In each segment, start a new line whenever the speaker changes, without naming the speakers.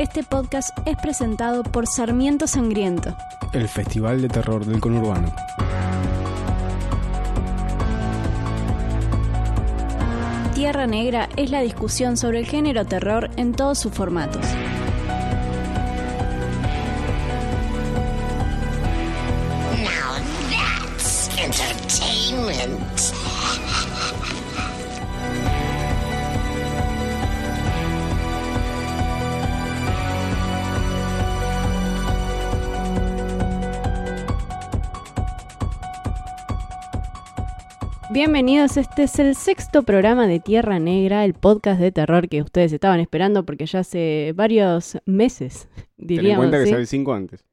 Este podcast es presentado por Sarmiento Sangriento.
El Festival de Terror del Conurbano.
Tierra Negra es la discusión sobre el género terror en todos sus formatos.
Bienvenidos, este es el sexto programa de Tierra Negra, el podcast de terror que ustedes estaban esperando porque ya hace varios meses,
Ten en
diríamos.
cuenta que
¿sí?
sale el 5 antes.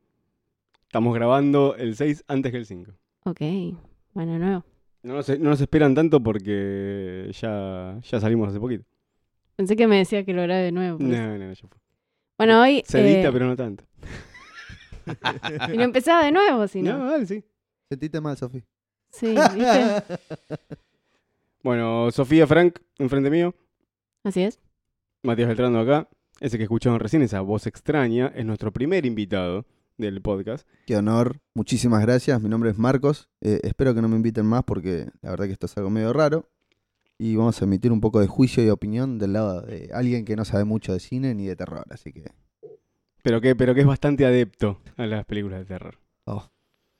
Estamos grabando el 6 antes que el 5.
Ok, bueno, nuevo.
No nos, no nos esperan tanto porque ya, ya salimos hace poquito.
Pensé que me decía que lo grabé de nuevo. eso.
No, no, ya fue.
Bueno, hoy...
Se edita,
eh,
pero no tanto.
Y no empezaba de nuevo, si
No,
no.
dale, sí.
Sentiste mal, Sofi.
Sí, ¿viste?
Bueno, Sofía Frank, enfrente mío.
Así es.
Matías Beltrano acá. Ese que escucharon recién, esa voz extraña, es nuestro primer invitado del podcast.
Qué honor. Muchísimas gracias. Mi nombre es Marcos. Eh, espero que no me inviten más porque la verdad que esto es algo medio raro. Y vamos a emitir un poco de juicio y opinión del lado de alguien que no sabe mucho de cine ni de terror. Así que
Pero que, pero que es bastante adepto a las películas de terror.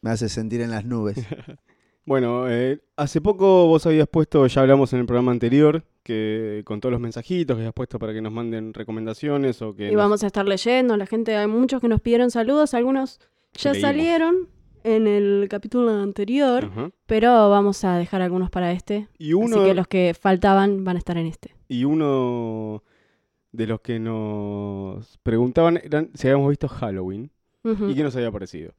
me hace sentir en las nubes.
Bueno, eh, hace poco vos habías puesto, ya hablamos en el programa anterior, que con todos los mensajitos que habías puesto para que nos manden recomendaciones o que
Y
nos-
vamos a estar leyendo. La gente, hay muchos que nos pidieron saludos. Algunos ya
Leímos.
salieron en el capítulo anterior. Pero vamos a dejar algunos para este.
Y uno,
Así que los que faltaban van a estar en este.
y uno de los que nos preguntaban eran si habíamos visto Halloween y qué nos había parecido.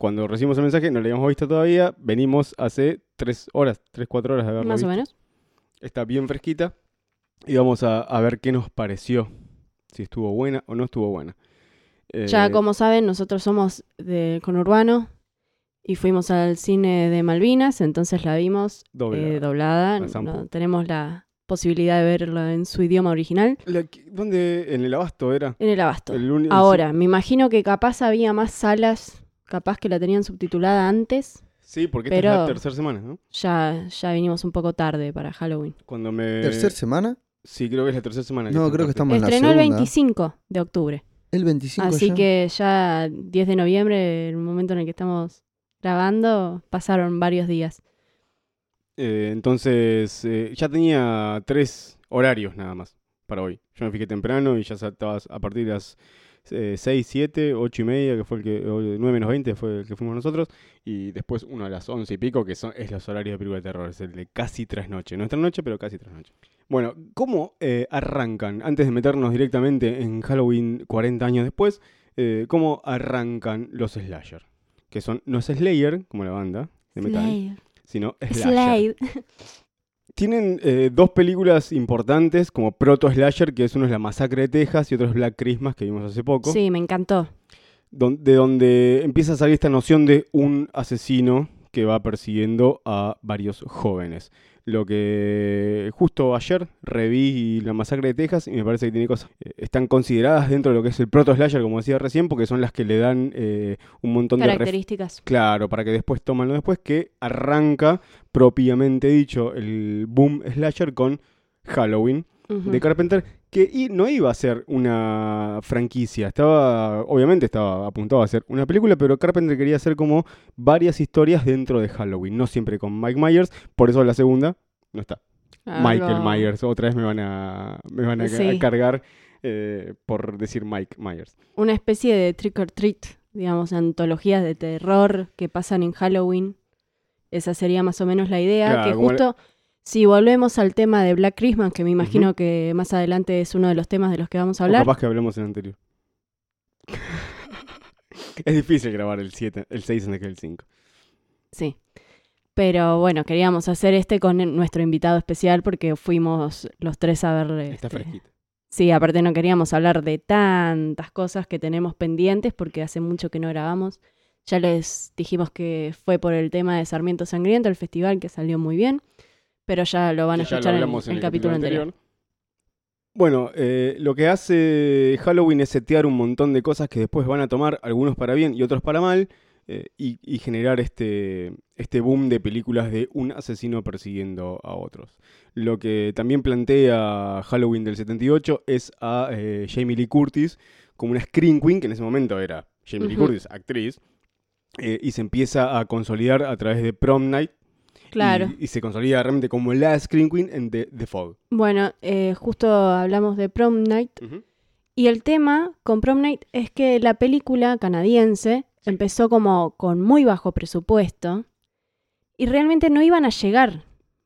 Cuando recibimos el mensaje, no lo habíamos visto todavía, venimos hace tres horas, tres, cuatro horas de haberlo
Más o menos.
Está bien fresquita y vamos a, a ver qué nos pareció, si estuvo buena o no estuvo buena.
Ya
Eh,
como saben, nosotros somos de conurbano y fuimos al cine de Malvinas, entonces la vimos
doblada.
eh, doblada.
La Sampo.
No, tenemos la posibilidad de verla en su idioma original.
La ¿Dónde? ¿En el abasto era?
En el abasto.
El el
Ahora, me imagino que capaz había más salas, capaz que la tenían subtitulada antes.
Sí, porque esta es la tercera semana, ¿no?
Ya, ya vinimos un poco tarde para Halloween.
Cuando me...
¿Tercer semana?
Sí, creo que es la tercera semana.
No, creo que estamos en la
Estrenó el
segunda.
25 de octubre.
El 25
Así
ya.
que ya 10 de noviembre, el momento en el que estamos grabando, pasaron varios días.
Eh, entonces, eh, ya tenía tres horarios nada más para hoy. Yo me fijé temprano y ya estaba a partir de las eh, 6, 7, 8 y media, que fue el que... o 9 menos 20 fue el que fuimos nosotros. Y después uno a las 11 y pico, que son, es los horarios de película de terror. Es el de casi trasnoche. No es trasnoche, pero casi trasnoche. Bueno, ¿cómo eh, arrancan? Antes de meternos directamente en Halloween 40 años después, eh, ¿cómo arrancan los slasher? Que son, no es Slayer, como la banda de metal, sino slasher.
Slade.
Tienen eh, dos películas importantes, como Proto Slasher, que es uno es La Masacre de Texas y otro es Black Christmas, que vimos hace poco.
Sí, me encantó.
don- de donde empieza a salir esta noción de un asesino que va persiguiendo a varios jóvenes. Lo que justo ayer reví La Masacre de Texas y me parece que tiene cosas. eh, están consideradas dentro de lo que es el Proto Slasher, como decía recién, porque son las que le dan eh, un montón de ref-
Características.
Claro, para que después toman lo después, que arranca propiamente dicho el boom slasher con Halloween de Carpenter, que no iba a ser una franquicia, estaba, obviamente estaba apuntado a ser una película, pero Carpenter quería hacer como varias historias dentro de Halloween, no siempre con Mike Myers, por eso la segunda no está. Michael
Algo-
Myers, otra vez me van a, me van a, cargar eh, por decir Mike Myers.
Una especie de trick or treat, digamos, antologías de terror que pasan en Halloween. Esa sería más o menos la idea.
Claro,
que justo, si volvemos al tema de Black Christmas, que me imagino que más adelante es uno de los temas de los que vamos a
O
hablar.
capaz que hablemos en el anterior. es difícil grabar el 7, el 6 en que el 5.
Sí. Pero bueno, queríamos hacer este con nuestro invitado especial porque fuimos los tres a ver.
Está
este,
fresquito.
Sí, aparte no queríamos hablar de tantas cosas que tenemos pendientes porque hace mucho que no grabamos. Ya les dijimos que fue por el tema de Sarmiento Sangriento, el festival que salió muy bien, pero ya lo van a escuchar en, el capítulo anterior.
Bueno, eh, lo que hace Halloween es setear un montón de cosas que después van a tomar, algunos para bien y otros para mal, eh, y, y generar este, este boom de películas de un asesino persiguiendo a otros. Lo que también plantea Halloween del 78 es a eh, Jamie Lee Curtis como una Screen Queen, que en ese momento era Jamie Lee. Curtis, actriz, eh, y se empieza a consolidar a través de Prom Night.
Claro.
Y, y se consolida realmente como la Screen Queen en The, The Fog.
Bueno, eh, justo hablamos de Prom Night. Y el tema con Prom Night es que la película canadiense empezó como con muy bajo presupuesto y realmente no iban a llegar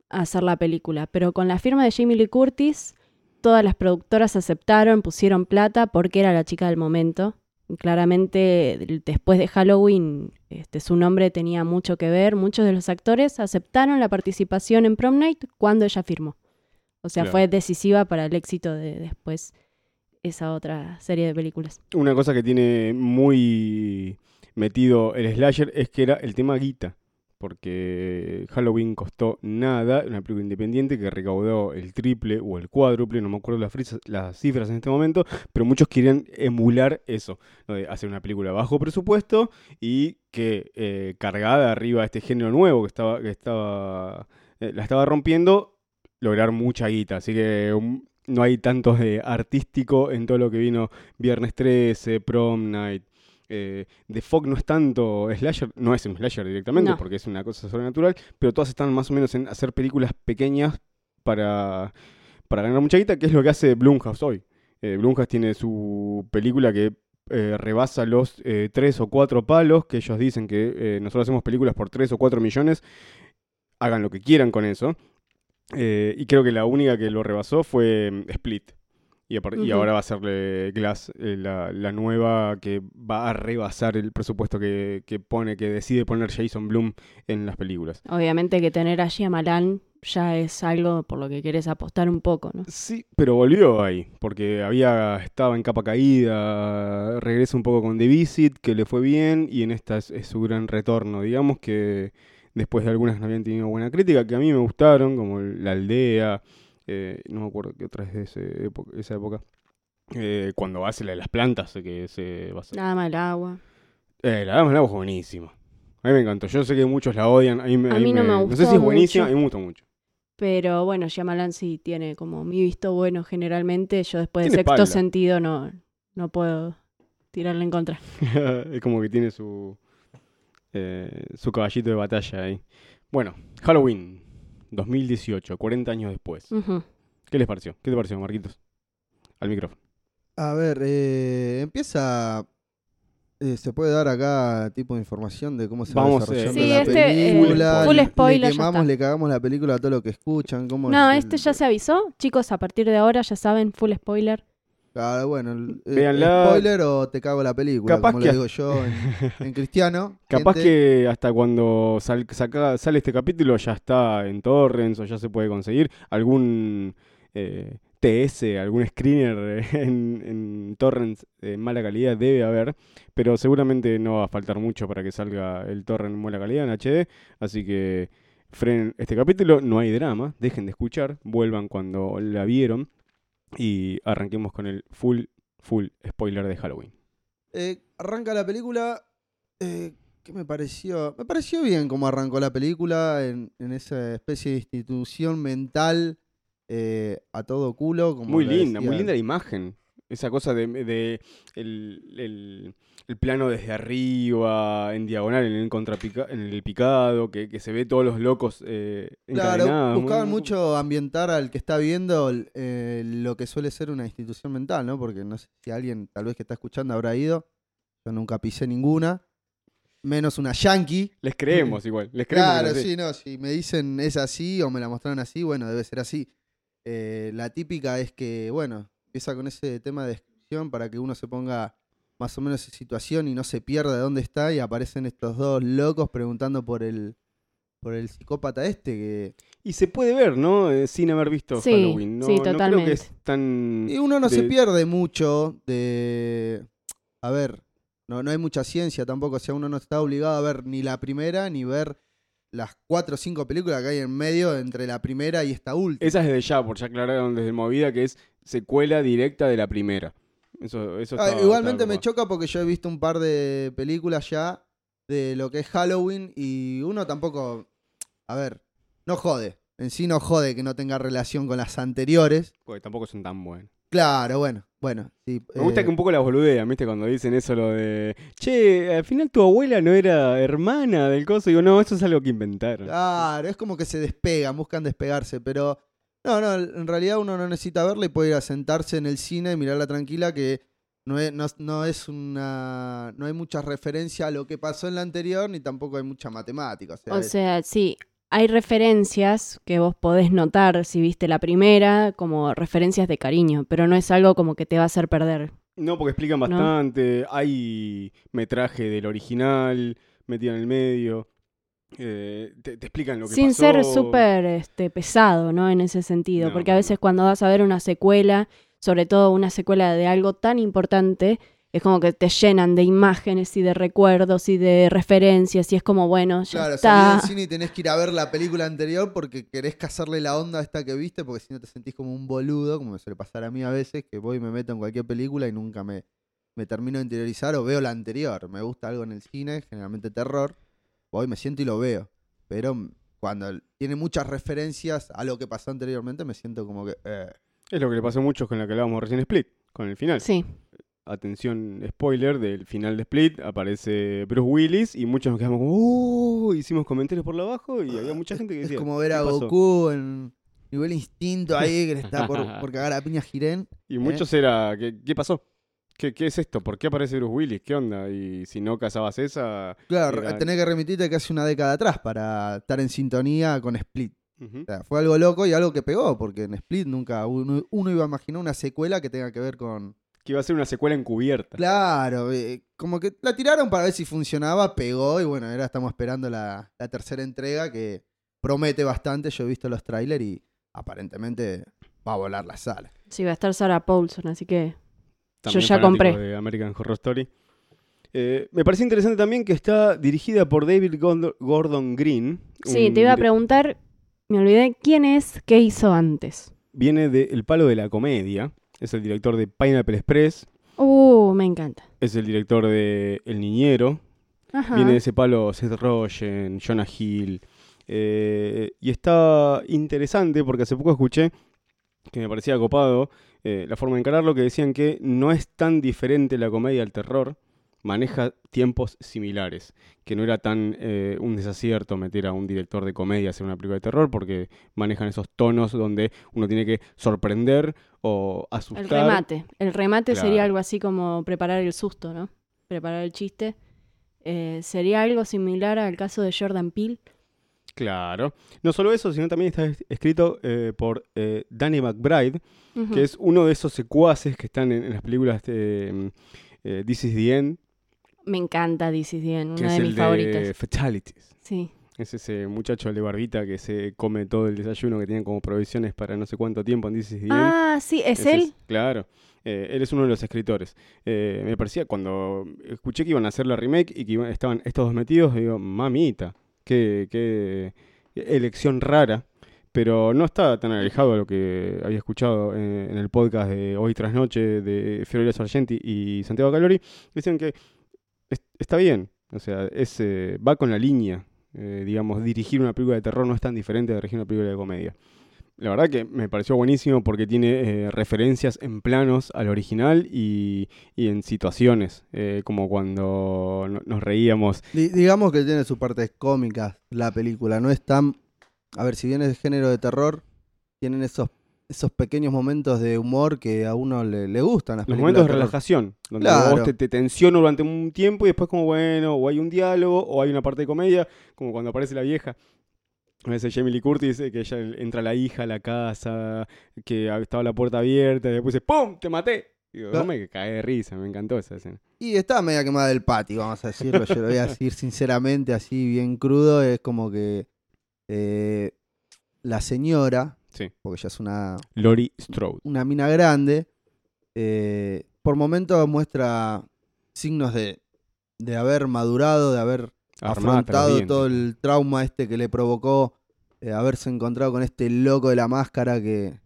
a hacer la película, pero con la firma de Jamie Lee Curtis, todas las productoras aceptaron, pusieron plata porque era la chica del momento. Claramente, después de Halloween, este, su nombre tenía mucho que ver. Muchos de los actores aceptaron la participación en Prom Night cuando ella firmó. O sea,
Claro.
fue decisiva para el éxito de después esa otra serie de películas.
Una cosa que tiene muy metido el slasher es que era el tema guita. Porque Halloween costó nada, una película independiente que recaudó el triple o el cuádruple, no me acuerdo las, frisas- las cifras en este momento, pero muchos querían emular eso, hacer una película bajo presupuesto y que eh, cargada arriba de este género nuevo que estaba, que estaba eh, la estaba rompiendo, lograr mucha guita. Así que um, no hay tanto de artístico en todo lo que vino Viernes 13, Prom Night. Eh, The Fog no es tanto slasher, no es un slasher directamente
No.
porque es una cosa sobrenatural, pero todas están más o menos en hacer películas pequeñas para, para ganar mucha guita, que es lo que hace Blumhouse hoy. Eh, Blumhouse tiene su película que eh, rebasa los eh, tres o cuatro palos, que ellos dicen que eh, nosotros hacemos películas por tres o cuatro millones, hagan lo que quieran con eso. Eh, y creo que la única que lo rebasó fue mm, Split. Y, ahora va a serle Glass, eh, la, la nueva que va a rebasar el presupuesto que, que pone, que decide poner Jason Bloom en las películas.
Obviamente que tener a Shyamalan ya es algo por lo que quieres apostar un poco, ¿no?
Sí, pero volvió ahí, porque había estaba en capa caída, regresa un poco con The Visit, que le fue bien, y en esta es, es su gran retorno. Digamos que después de algunas no habían tenido buena crítica, que a mí me gustaron, como La Aldea, eh, no me acuerdo qué otra es de ese época, esa época. Eh, cuando hace la de las plantas, que se va a hacer.
Nada mal agua.
Eh, la Dama del Agua es buenísima. A mí me encantó. Yo sé que muchos la odian. A mí, me-
A
a mí
mí no me
No sé
gustó
si es buenísima, a mí me gusta mucho.
Pero bueno, Shyamalan sí tiene como mi visto bueno generalmente. Yo después de sexto
espalda.
sentido no, no puedo tirarle en contra.
es como que tiene su, eh, su caballito de batalla ahí. Bueno, Halloween 2018, 40 años después. ¿Qué les pareció? ¿Qué te pareció, Marquitos? Al micrófono.
A ver, eh, empieza. eh, se puede dar acá tipo de información de cómo se
Vamos,
va desarrollando
eh,
Sí,
la
este, eh,
película.
full
le-
spoiler,
Le
ya
quemamos,
está.
le cagamos la película a todo lo que escuchan. Cómo
No,
es
este
el-
ya se avisó. Chicos, a partir de ahora ya saben, full spoiler.
Claro, bueno, el-
Véanla.
spoiler o te cago la película,
Capaz
como
que-
lo digo yo en, en cristiano.
Capaz
gente.
que hasta cuando sal- saca- sale este capítulo ya está en torrents o ya se puede conseguir algún eh, TS, algún screener en, en torrents de mala calidad debe haber, pero seguramente no va a faltar mucho para que salga el torrent en mala calidad en HD, así que frenen este capítulo, no hay drama, dejen de escuchar, vuelvan cuando la vieron y arranquemos con el full, full spoiler de Halloween.
Eh, arranca la película. Eh, ¿Qué me pareció? Me pareció bien cómo arrancó la película en, en esa especie de institución mental eh, a todo culo. Como
Muy linda, muy linda la imagen. Esa cosa de, de el, el- el plano desde arriba, en diagonal, en el contrapica, en el picado, que, que se ve todos los locos eh.
Claro, buscaban mucho ambientar al que está viendo eh, lo que suele ser una institución mental, ¿no? Porque no sé si alguien tal vez que está escuchando habrá ido. Yo nunca pisé ninguna. Menos una yankee.
Les creemos igual, les creemos.
Claro,
así.
sí, no, si me dicen es así o me la mostraron así, bueno, debe ser así. Eh, la típica es que, bueno, empieza con ese tema de descripción para que uno se ponga más o menos en situación y no se pierda de dónde está y aparecen estos dos locos preguntando por el por el psicópata este que
Y se puede ver, ¿no? Eh, sin haber visto
Sí,
Halloween. No,
sí,
no creo que
totalmente.
es tan...
y uno no se
de-
pierde mucho de a ver, no, no hay mucha ciencia tampoco, o sea, uno no está obligado a ver ni la primera ni ver las cuatro o cinco películas que hay en medio entre la primera y esta última.
Esa es de ya, porque ya aclararon desde Movida que es secuela directa de la primera. Eso, eso
Ah, igualmente me choca porque yo he visto un par de películas ya de lo que es Halloween y uno tampoco, a ver, no jode. En sí no jode que no tenga relación con las anteriores.
Porque tampoco son tan buenos.
Claro, bueno, bueno. sí,
Me gusta
eh,
que un poco la boludean, ¿viste? Cuando dicen eso, lo de. Che, al final tu abuela no era hermana del coso. Digo, no, eso es algo que inventaron.
Claro, es como que se despegan, buscan despegarse, pero no, no, en realidad uno no necesita verla y puede ir a sentarse en el cine y mirarla tranquila que no es, no, no es una, no hay mucha referencia a lo que pasó en la anterior ni tampoco hay mucha matemática. O sea,
O
es-
sea, sí, hay referencias que vos podés notar si viste la primera como referencias de cariño, pero no es algo como que te va a hacer perder.
No, porque explican
¿No?
bastante. Hay metraje del original metido en el medio. eh, te, te explican lo que
Sin
pasó.
ser súper este, pesado, ¿no? En ese sentido,
No,
porque a veces cuando vas a ver una secuela, sobre todo una secuela de algo tan importante, es como que te llenan de imágenes y de recuerdos y de referencias y es como, bueno, ya
Claro,
está.
salís del cine y tenés que ir a ver la película anterior porque querés cazarle la onda a esta que viste, porque si no te sentís como un boludo, como me suele pasar a mí a veces, que voy y me meto en cualquier película y nunca me, me termino de interiorizar o veo la anterior. Me gusta algo en el cine, generalmente terror, voy, me siento y lo veo. Pero cuando tiene muchas referencias a lo que pasó anteriormente, me siento como que... eh,
Es lo que le pasó a muchos con la que hablábamos recién Split, con el final.
Sí,
Atención, spoiler del final de Split, aparece Bruce Willis y muchos nos quedamos como, "Uh", hicimos comentarios por lo abajo y había mucha gente que
es
decía,
como ver a. Goku en nivel instinto ahí, que le está por, por cagar a piña Jiren.
Y muchos era, ¿qué, qué pasó? ¿Qué, ¿Qué es esto? ¿Por qué aparece Bruce Willis? ¿Qué onda? Y si no cazabas esa...
Claro,
Era-
tenés que remitirte casi una década atrás para estar en sintonía con Split. O sea, fue algo loco y algo que pegó, porque en Split nunca uno, uno iba a imaginar una secuela que tenga que ver con...
Que iba a ser una secuela encubierta.
Claro, eh, como que la tiraron para ver si funcionaba, pegó y bueno, ahora estamos esperando la, la tercera entrega que promete bastante. Yo he visto los trailers y aparentemente va a volar la sala.
sí, va a estar Sarah Paulson, así que
También
ya
fanático
compré.
De American Horror Story. Eh, me parece interesante también que está dirigida por David Gordon- Green.
sí,
un
te iba a preguntar, me olvidé, ¿quién es? ¿Qué hizo antes?
Viene del palo de la comedia. Es el director de Pineapple Express.
Uh, me encanta.
Es el director de El Niñero.
Ajá.
Viene de ese palo Seth Rogen, Jonah Hill. eh, y está interesante porque hace poco escuché que me parecía copado eh, la forma de encararlo, que decían que no es tan diferente la comedia al terror, maneja tiempos similares, que no era tan eh, un desacierto meter a un director de comedia a hacer una película de terror, porque manejan esos tonos donde uno tiene que sorprender o asustar.
El remate. El remate
Claro.
sería algo así como preparar el susto, ¿no? Preparar el chiste. Eh, sería algo similar al caso de Jordan Peele.
Claro. No solo eso, sino también está es- escrito eh, por eh, Danny McBride, que es uno de esos secuaces que están en, en las películas de mm, eh, This is the End,
Me encanta
que
una
es
de
el
mis
de
favoritas.
Fatalities.
Sí.
Es ese muchacho de barbita que se come todo el desayuno que tienen como provisiones para no sé cuánto tiempo en End.
Ah, sí, ¿es él?
claro. Eh, él es uno de los escritores. Eh, me parecía, cuando escuché que iban a hacer la remake y que iban- estaban estos dos metidos, digo, mamita, qué, qué elección rara. Pero no está tan alejado de lo que había escuchado eh, en el podcast de Hoy tras Noche de Fiorelia Sargenti y Santiago Calori. Dicen que es- está bien, o sea, es, eh, va con la línea. eh, digamos, dirigir una película de terror no es tan diferente de dirigir una película de comedia. La verdad que me pareció buenísimo porque tiene eh, referencias en planos al original y, y en situaciones, eh, como cuando no- nos reíamos.
Di- digamos que tiene sus partes cómicas la película, no es tan... A ver, si bien es de género de terror, tienen esos, esos pequeños momentos de humor que a uno le, le gustan. Las
Los
películas
momentos de relajación, donde
Claro.
vos te, te tensiono durante un tiempo y después como bueno, o hay un diálogo, o hay una parte de comedia, como cuando aparece la vieja. A veces Jamie Lee Curtis, que ella entra la hija a la casa, que estaba la puerta abierta, y después dice ¡Pum! ¡Te maté! Digo,
Claro.
no me cae de risa, me encantó esa escena.
Y está media quemada del patio, vamos a decirlo. Yo lo voy a decir sinceramente, así bien crudo. Es como que eh, la señora,
Sí.
porque ella es una,
Lori Strode.
una mina grande, eh, por momentos muestra signos de, de haber madurado, de haber
Armada
afrontado todo el trauma este que le provocó eh, haberse encontrado con este loco de la máscara que,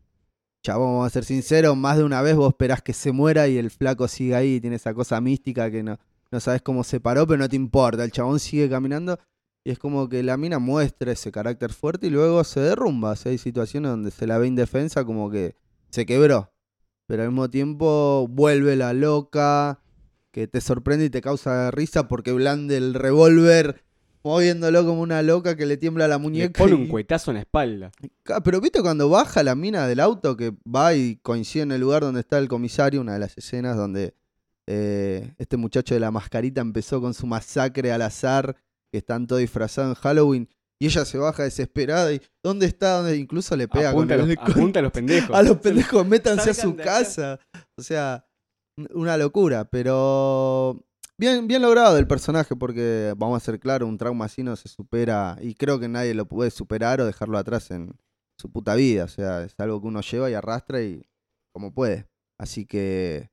chabón, vamos a ser sinceros, más de una vez vos esperás que se muera y el flaco sigue ahí y tiene esa cosa mística que no, no sabes cómo se paró, pero no te importa, el chabón sigue caminando y es como que la mina muestra ese carácter fuerte y luego se derrumba, o sea, hay situaciones donde se la ve indefensa como que se quebró, pero al mismo tiempo vuelve la loca que te sorprende y te causa risa porque blande el revólver moviéndolo como una loca que le tiembla la
Le
muñeca.
pone
y-
un cuetazo en la espalda.
Pero viste cuando baja la mina del auto que va y coincide en el lugar donde está el comisario, una de las escenas donde eh, este muchacho de la mascarita empezó con su masacre al azar, que están todos disfrazados en Halloween, y ella se baja desesperada y ¿dónde está? ¿Dónde? Incluso le pega
Apunta, a los,
el- con-
apunta a los pendejos.
a los pendejos, métanse a su casa. O sea, una locura, pero bien, bien logrado el personaje, porque vamos a ser claros, un trauma así no se supera, y creo que nadie lo puede superar o dejarlo atrás en su puta vida. O sea, es algo que uno lleva y arrastra y como puede. Así que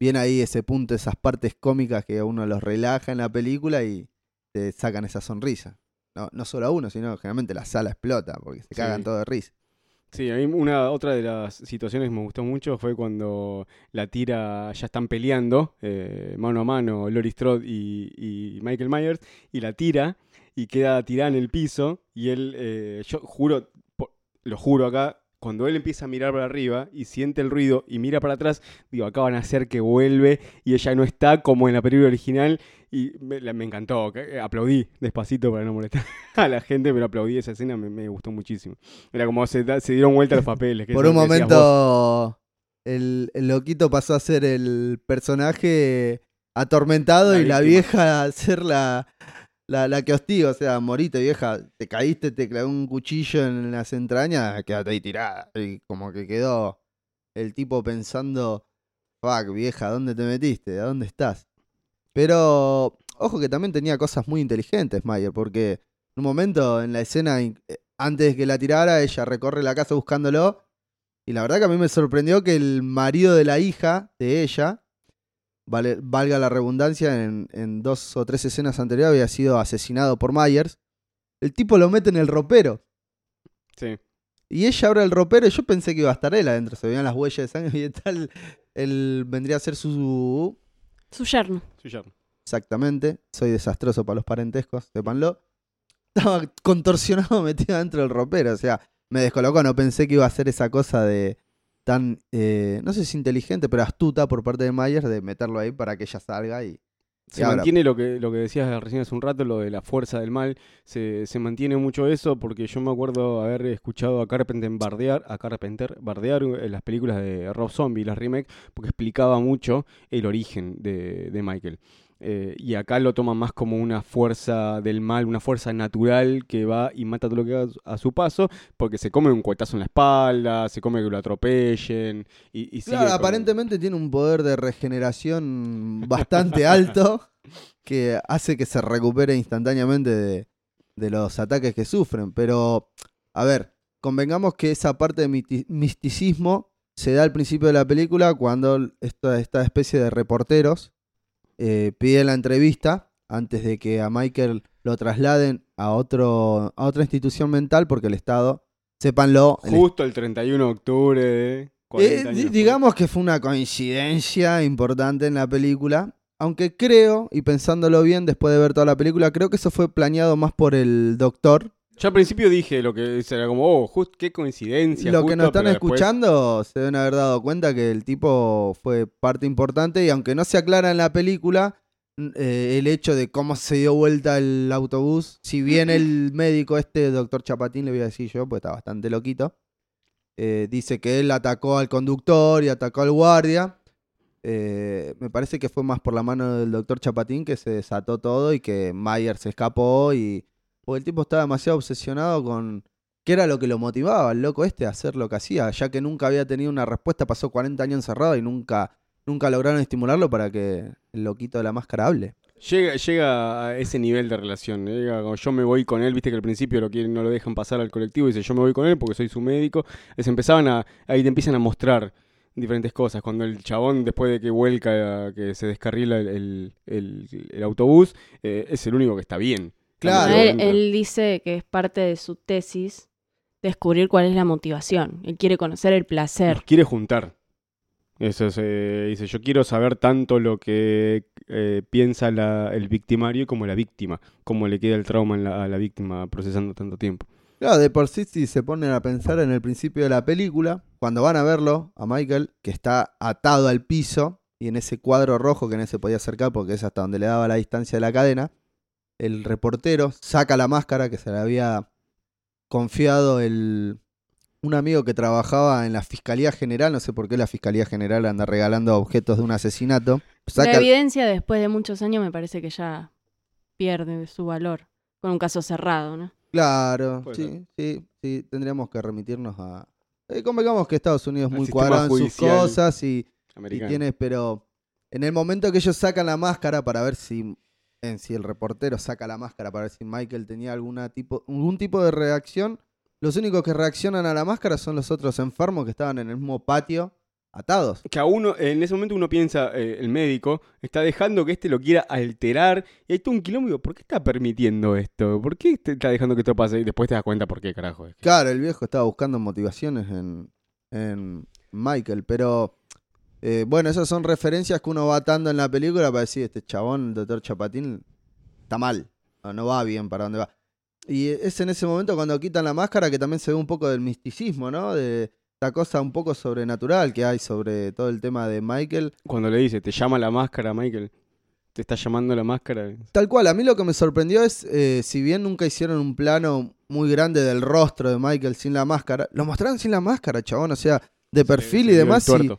bien ahí ese punto, esas partes cómicas que a uno los relaja en la película y te sacan esa sonrisa. No, no solo a uno, sino generalmente la sala explota porque se
Sí.
cagan todo de risa.
Sí, a mí una otra de las situaciones que me gustó mucho fue cuando la tira, ya están peleando eh, mano a mano Lori Strode y, y Michael Myers, y la tira y queda tirada en el piso y él, eh, yo juro, lo juro acá, cuando él empieza a mirar para arriba y siente el ruido y mira para atrás, digo, acá van a hacer que vuelve y ella no está como en la película original y me, encantó, eh, aplaudí despacito para no molestar a la gente, pero aplaudí esa escena, me, me gustó muchísimo. Era como se, dieron vuelta los papeles. que
Por un momento, el, el loquito pasó a ser el personaje atormentado
La
y la vieja a ser la, la, la que hostiga. O sea, morite, vieja, te caíste, te clavó un cuchillo en las entrañas, quédate ahí tirada. Y como que quedó el tipo pensando, fuck, vieja, ¿dónde te metiste? ¿A dónde estás? Pero, ojo que también tenía cosas muy inteligentes, Mayer, porque en un momento en la escena, eh, antes de que la tirara, ella recorre la casa buscándolo. Y la verdad que a mí me sorprendió que el marido de la hija de ella, vale- valga la redundancia, en, en dos o tres escenas anteriores había sido asesinado por Myers. El tipo lo mete en el ropero.
Sí.
Y ella abre el ropero y yo pensé que iba a estar él adentro. Se veían las huellas de sangre y tal. Él vendría a ser su...
Su yerno.
Su yerno.
Exactamente. Soy desastroso para los parentescos, sépanlo. Estaba contorsionado metido dentro del ropero. O sea, me descolocó. No pensé que iba a ser esa cosa de tan, eh, no sé si inteligente, pero astuta por parte de Myers de meterlo ahí para que ella salga y...
Se
y
mantiene lo que, lo que decías recién hace un rato, lo de la fuerza del mal. Se, se mantiene mucho eso porque yo me acuerdo haber escuchado a Carpenter bardear, a Carpenter bardear en las películas de Rob Zombie, las remake, porque explicaba mucho el origen de, de Michael. Eh, y acá lo toma más como una fuerza del mal, una fuerza natural que va y mata todo lo que a su paso, porque se come un cuetazo en la espalda, se come que lo atropellen. Y, y
Claro,
con-
aparentemente tiene un poder de regeneración bastante alto que hace que se recupere instantáneamente de, de los ataques que sufren. Pero, a ver, convengamos que esa parte de misticismo se da al principio de la película cuando esta, esta especie de reporteros eh, piden la entrevista antes de que a Michael lo trasladen a, otro, a otra institución mental porque el Estado, sépanlo, el
Justo el 31 de octubre de 40
eh,
años
digamos que fue una coincidencia importante en la película. Aunque creo, y pensándolo bien después de ver toda la película, creo que eso fue planeado más por el doctor.
Yo al principio dije lo que era como, oh, just, qué coincidencia.
Lo que nos están
después-
escuchando se deben haber dado cuenta que el tipo fue parte importante y aunque no se aclara en la película eh, el hecho de cómo se dio vuelta el autobús, si bien el médico este, doctor Chapatín, le voy a decir yo, pues está bastante loquito, eh, dice que él atacó al conductor y atacó al guardia. eh, me parece que fue más por la mano del doctor Chapatín que se desató todo y que Mayer se escapó y... Porque el tipo estaba demasiado obsesionado con qué era lo que lo motivaba al loco este a hacer lo que hacía, ya que nunca había tenido una respuesta, pasó 40 años encerrado y nunca, nunca lograron estimularlo para que el loquito de la máscara hable.
Llega, llega a ese nivel de relación. ¿eh? Llega yo me voy con él, viste que al principio no lo dejan pasar al colectivo y dice yo me voy con él porque soy su médico. Les empezaban a, ahí te empiezan a mostrar diferentes cosas. Cuando el chabón, después de que vuelca, que se descarrila el- el autobús, eh, es el único que está bien.
Claro.
él, dice que es parte de su tesis descubrir cuál es la motivación. Él quiere conocer el placer.
Los quiere juntar. Eso es, eh, dice, yo quiero saber tanto lo que eh, piensa la- el victimario como la víctima, cómo le queda el trauma en la- a la víctima procesando tanto tiempo.
Claro, de por sí si se ponen a pensar en el principio de la película, cuando van a verlo a Michael, que está atado al piso, y en ese cuadro rojo que no se podía acercar porque es hasta donde le daba la distancia de la cadena, el reportero saca la máscara que se le había confiado el, un amigo que trabajaba en la Fiscalía General, no sé por qué la Fiscalía General anda regalando objetos de un asesinato.
La evidencia después de muchos años me parece que ya pierde su valor con un caso cerrado, ¿no?
Claro, sí, sí, sí, tendríamos que remitirnos a... Eh, convengamos que Estados Unidos es muy cuadrado en sus cosas y, y tiene, pero en el momento que ellos sacan la máscara para ver si, en si el reportero saca la máscara para ver si Michael tenía alguna tipo, algún tipo de reacción, los únicos que reaccionan a la máscara son los otros enfermos que estaban en el mismo patio atados.
Que a uno, en ese momento uno piensa, eh, el médico está dejando que este lo quiera alterar. Y hay todo un quilombo. ¿Por qué está permitiendo esto? ¿Por qué está dejando que esto pase? Y después te das cuenta por qué, carajo. es que-
Claro, el viejo estaba buscando motivaciones en, en Michael, pero eh, bueno, esas son referencias que uno va atando en la película para decir, este chabón, el doctor Chapatín, está mal, no, no va bien para dónde va. Y es en ese momento cuando quitan la máscara que también se ve un poco del misticismo, ¿no? De esta cosa un poco sobrenatural que hay sobre todo el tema de Michael.
Cuando le dice, te llama la máscara, Michael. Te está llamando la máscara.
Tal cual, a mí lo que me sorprendió es, eh, si bien nunca hicieron un plano muy grande del rostro de Michael sin la máscara, lo mostraron sin la máscara, chabón, o sea, de perfil y demás. Y.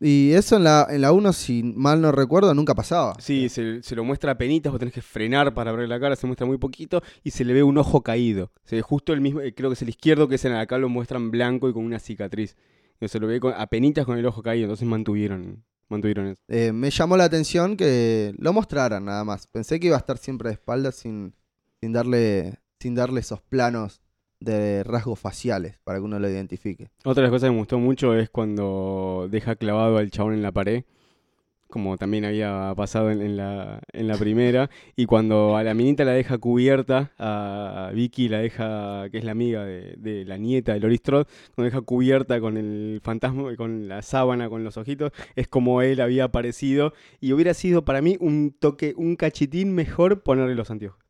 y eso en la, en la 1, si mal no recuerdo, nunca pasaba.
Sí, se, se lo muestra a penitas, vos tenés que frenar para ver la cara, se muestra muy poquito y se le ve un ojo caído. Se ve justo el mismo, eh, creo que es el izquierdo, que es en acá lo muestran blanco y con una cicatriz. Y se lo ve con, a penitas con el ojo caído, entonces mantuvieron, mantuvieron eso.
Eh, me llamó la atención que lo mostraran nada más. Pensé que iba a estar siempre de espaldas sin, sin, darle, sin darle esos planos de rasgos faciales para que uno lo identifique.
Otra de las cosas que me gustó mucho es cuando deja clavado al chabón en la pared, como también había pasado en, la, en la primera, y cuando a la minita la deja cubierta, a Vicky la deja, que es la amiga de, la nieta de Loris Strode, cuando deja cubierta con el fantasma, con la sábana, con los ojitos, es como él había aparecido, y hubiera sido para mí un toque, un cachitín mejor ponerle los anteojos.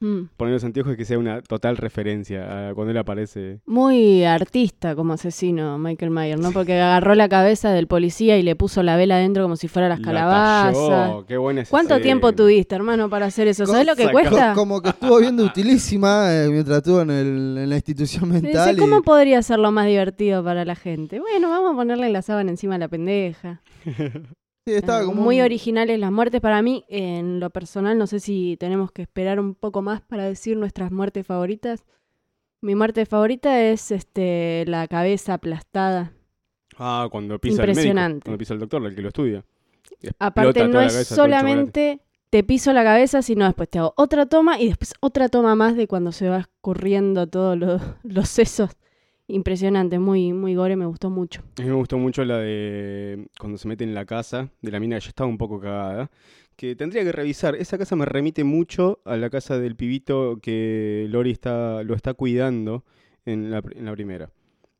Mm.
Ponerle los anteojos y que sea una total referencia a cuando él aparece.
Muy artista como asesino Michael Myers, ¿no? Porque agarró la cabeza del policía y le puso la vela adentro como si fuera las
La
calabazas.
talló, qué buena
¿Cuánto
escena.
tiempo tuviste, hermano, para hacer eso? ¿Sabes lo que cuesta?
Como que estuvo viendo utilísima eh, mientras estuvo en, el- en la institución
Dice,
mental. y-
¿Cómo podría hacerlo más divertido para la gente? Bueno, vamos a ponerle la sábana encima a la pendeja.
sí, estaba como
Muy
un-
originales las muertes. Para mí, en lo personal, no sé si tenemos que esperar un poco más para decir nuestras muertes favoritas. Mi muerte favorita es este la cabeza aplastada.
Ah, cuando pisa el médico,
Impresionante.
cuando pisa el doctor, el que lo estudia.
Aparte, no es
cabeza,
solamente te piso la cabeza, sino después te hago otra toma y después otra toma más de cuando se va escurriendo todos los sesos. Impresionante, muy, muy gore, me gustó mucho.
A mí me gustó mucho la de cuando se mete en la casa de la mina ya estaba un poco cagada. Que tendría que revisar. Esa casa me remite mucho a la casa del pibito que Lori está, lo está cuidando en la, en la primera.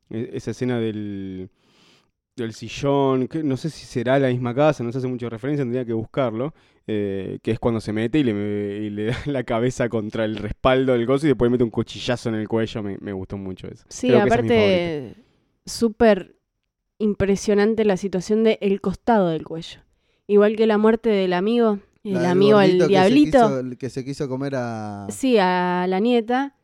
E- esa escena del, del sillón, que no sé si será la misma casa, no se hace mucha referencia, tendría que buscarlo. Eh, que es cuando se mete y le, y le da la cabeza contra el respaldo del gozo y después le mete un cuchillazo en el cuello. Me, me gustó mucho eso.
Sí,
Creo es
aparte, súper impresionante la situación del el costado del cuello. Igual que la muerte del amigo, el
la del
amigo, el
se
diablito.
quiso- el que se quiso comer a...
Sí, a la nieta.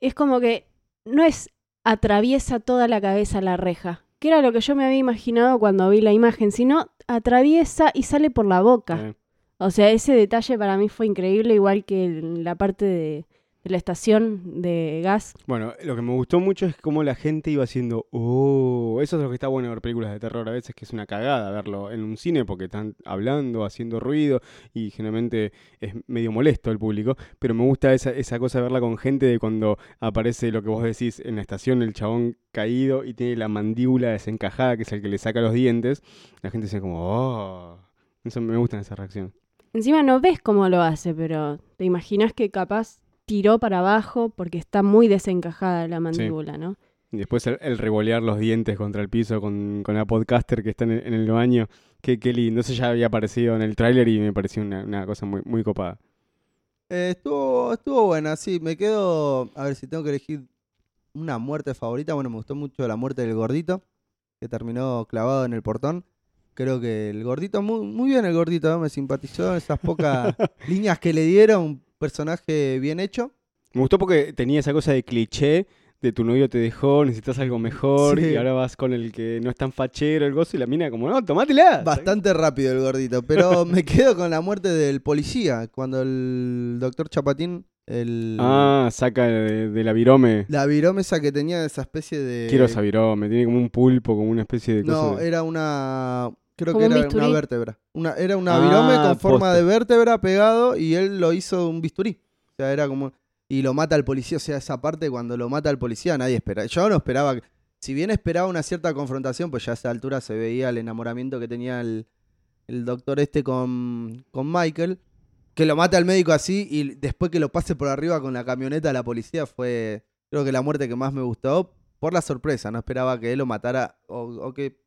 Es como que no es atraviesa toda la cabeza la reja, que era lo que yo me había imaginado cuando vi la imagen, sino atraviesa y sale por la boca.
Eh,
O sea, ese detalle para mí fue increíble, igual que la parte de, la estación de gas.
Bueno, lo que me gustó mucho es cómo la gente iba haciendo, oh, eso es lo que está bueno ver películas de terror a veces, que es una cagada verlo en un cine porque están hablando, haciendo ruido y generalmente es medio molesto el público, pero me gusta esa, esa cosa de verla con gente de cuando aparece lo que vos decís en la estación, el chabón caído y tiene la mandíbula desencajada, que es el que le saca los dientes, la gente dice como, oh, eso me gusta esa reacción.
Encima no ves cómo lo hace, pero te imaginas que capaz tiró para abajo porque está muy desencajada la mandíbula, ¿no?
Y después el, el revolear los dientes contra el piso con, con la podcaster que está en el, en el baño. Qué, qué lindo. Eso ya había aparecido en el tráiler y me pareció una, una cosa muy, muy copada.
Eh, estuvo, estuvo buena, sí. Me quedo. A ver si tengo que elegir una muerte favorita. Bueno, me gustó mucho la muerte del gordito, que terminó clavado en el portón. Creo que el gordito, muy, muy bien el gordito, ¿eh? me simpatizó esas pocas líneas que le dieron. Un personaje bien hecho.
Me gustó porque tenía esa cosa de cliché de tu novio te dejó, necesitas algo mejor
Sí.
y ahora vas con el que no es tan fachero, el gozo y la mina como, no, tomátela.
Bastante rápido el gordito, pero me quedo con la muerte del policía. Cuando el doctor Chapatín, el,
Ah, saca de, de la virome.
la viromesa que tenía esa especie de.
Quiero esa virome, tiene como un pulpo, como una especie de cosa.
No,
de-
era una. Creo
Como
que
un
era una vértebra. Una, era una
Ah,
virome con forma de vértebra pegado y él lo hizo un bisturí. O sea, era como. Y lo mata al policía. O sea, esa parte cuando lo mata al policía nadie espera. Yo no esperaba. que- Si bien esperaba una cierta confrontación, pues ya a esa altura se veía el enamoramiento que tenía el, el doctor este con, con Michael. Que lo mata al médico así y después que lo pase por arriba con la camioneta a la policía fue. Creo que la muerte que más me gustó por la sorpresa. No esperaba que él lo matara o, o que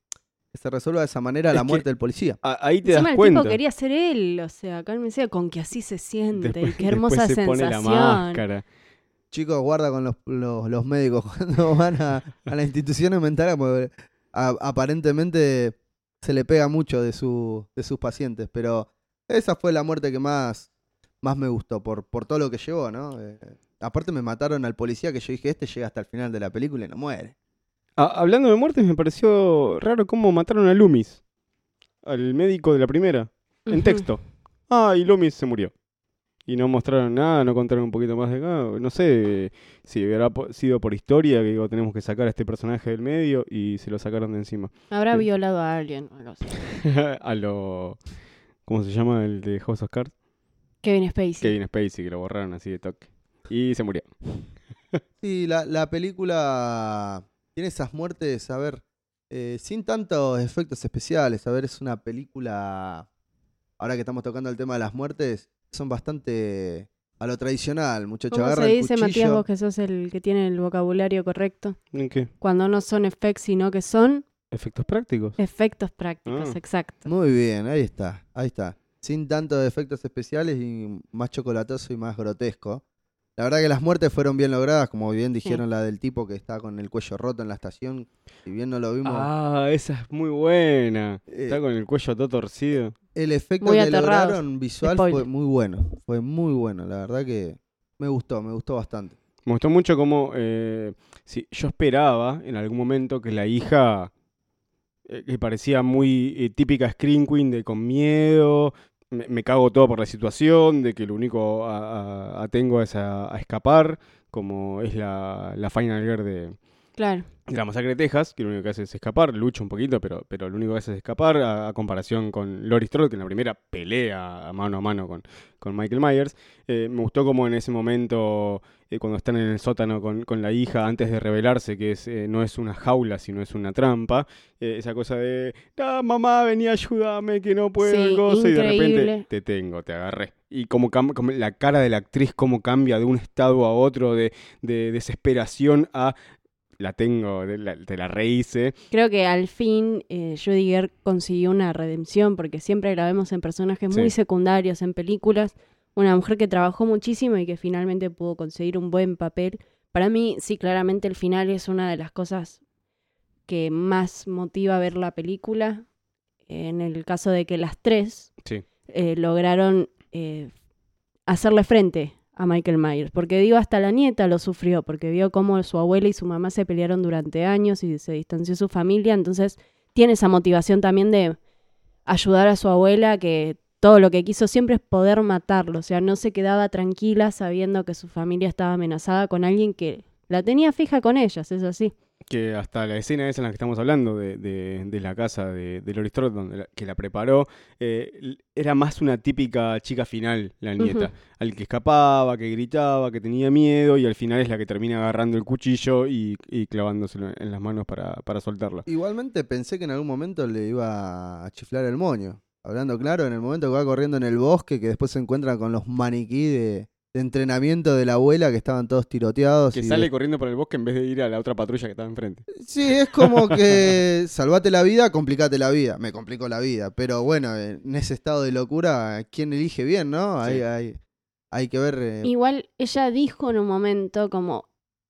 se resuelva de esa manera
Es
la
que-
muerte del policía.
Ah, ahí te
Encima
das
el
cuenta.
tipo quería ser él, o sea, cálmense con que así se siente
Después-
y qué hermosa
se pone la
sensación.
máscara.
Chicos, guarda con los, los- los médicos cuando van a, a las instituciones mentales, porque a- aparentemente se le pega mucho de, su, de sus pacientes. Pero esa fue la muerte que más, más me gustó, por, por todo lo que llevó, ¿no? Eh, aparte me mataron al policía que yo dije, este llega hasta el final de la película y no muere.
Ah, hablando de muertes, me pareció raro cómo mataron a Loomis, al médico de la primera, en texto. Ah, y Loomis se murió. Y no mostraron nada, no contaron un poquito más de acá. No sé si po- sido por historia que digo, tenemos que sacar a este personaje del medio y se lo sacaron de encima.
Habrá
Sí.
violado a alguien. o algo así.
a lo. ¿Cómo se llama el de House of Cards?
Kevin Spacey.
Kevin Spacey, que lo borraron así de toque. Y se murió.
Sí, la, la película tiene esas muertes, a ver, eh, sin tantos efectos especiales. A ver, es una película, ahora que estamos tocando el tema de las muertes, son bastante a lo tradicional, muchacho.
¿Cómo
agarra
se dice,
cuchillo.
Matías, vos que sos el que tiene el vocabulario correcto?
¿En qué?
Cuando no son effects, sino que son
¿Efectos prácticos?
efectos prácticos,
Ah.
exacto.
Muy bien, ahí está, ahí está. Sin tantos efectos especiales y más chocolatoso y más grotesco. La verdad que las muertes fueron bien logradas, como bien dijeron la del tipo que está con el cuello roto en la estación. Si bien no lo vimos,
Ah, esa es muy buena.
Eh,
Está con el cuello todo torcido.
El efecto
Muy
que
aterrados.
lograron visual fue
Spoiler.
muy bueno. Fue muy bueno. La verdad que me gustó, me gustó bastante.
Me gustó mucho como eh, sí, yo esperaba en algún momento que la hija, eh, que parecía muy eh, típica Screen Queen, de con miedo, me, me cago todo por la situación, de que lo único a, a- a tengo es a, escapar, como es la, la Final Girl de,
Claro.
de la masacre de Texas, que lo único que hace es escapar, lucha un poquito, pero, pero lo único que hace es escapar, a, a comparación con Lori Strode, que en la primera pelea a mano a mano con, con Michael Myers. Eh, me gustó como en ese momento, eh, cuando están en el sótano con, con la hija, antes de revelarse que es, eh, no es una jaula, sino es una trampa, eh, esa cosa de, mamá, vení, ayúdame, que no puedo,
Sí,
gozo", y de repente, te tengo, te agarré. Y como, la cara de la actriz, cómo cambia de un estado a otro, de, de desesperación a la tengo, de la- te la rehice.
Creo que al fin eh, Judy consiguió una redención, porque siempre la vemos en personajes muy secundarios en películas. Una mujer que trabajó muchísimo y que finalmente pudo conseguir un buen papel. Para mí, sí, claramente el final es una de las cosas que más motiva ver la película. En el caso de que las tres
Sí.
eh, lograron eh, hacerle frente a Michael Myers. Porque digo, hasta la nieta lo sufrió, porque vio cómo su abuela y su mamá se pelearon durante años y se distanció su familia. Entonces tiene esa motivación también de ayudar a su abuela, que todo lo que quiso siempre es poder matarlo. O sea, no se quedaba tranquila sabiendo que su familia estaba amenazada con alguien que la tenía fija con ellas, es así.
Que hasta la escena esa en la que estamos hablando, de, de- de la casa de, de Lori la- que la preparó, eh, era más una típica chica final, la nieta. Al que escapaba, que gritaba, que tenía miedo, y al final es la que termina agarrando el cuchillo y, y clavándoselo en las manos para, para soltarla.
Igualmente pensé que en algún momento le iba a chiflar el moño. Hablando claro, en el momento que va corriendo en el bosque, que después se encuentra con los maniquí de, de entrenamiento de la abuela que estaban todos tiroteados.
Que
y
sale
de-
corriendo por el bosque en vez de ir a la otra patrulla que estaba enfrente.
Sí, es como que salvate la vida, complicate la vida. Me complicó la vida. Pero bueno, en ese estado de locura, ¿quién elige bien, no? Hay, hay, hay que ver. eh,
Igual ella dijo en un momento como,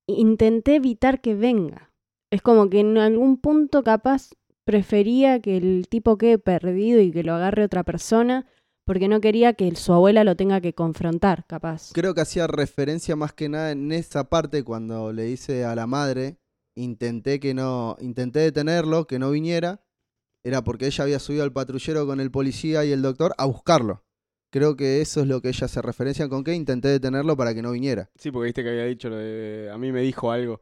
intenté evitar que venga. Es como que en algún punto capaz prefería que el tipo quede perdido y que lo agarre otra persona porque no quería que su abuela lo tenga que confrontar, capaz.
Creo que hacía referencia más que nada en esa parte cuando le dice a la madre, intenté que no, intenté detenerlo, que no viniera, era porque ella había subido al patrullero con el policía y el doctor a buscarlo. Creo que eso es lo que ella hace referencia con que intenté detenerlo para que no viniera.
Sí, porque viste que había dicho lo de. A mí me dijo algo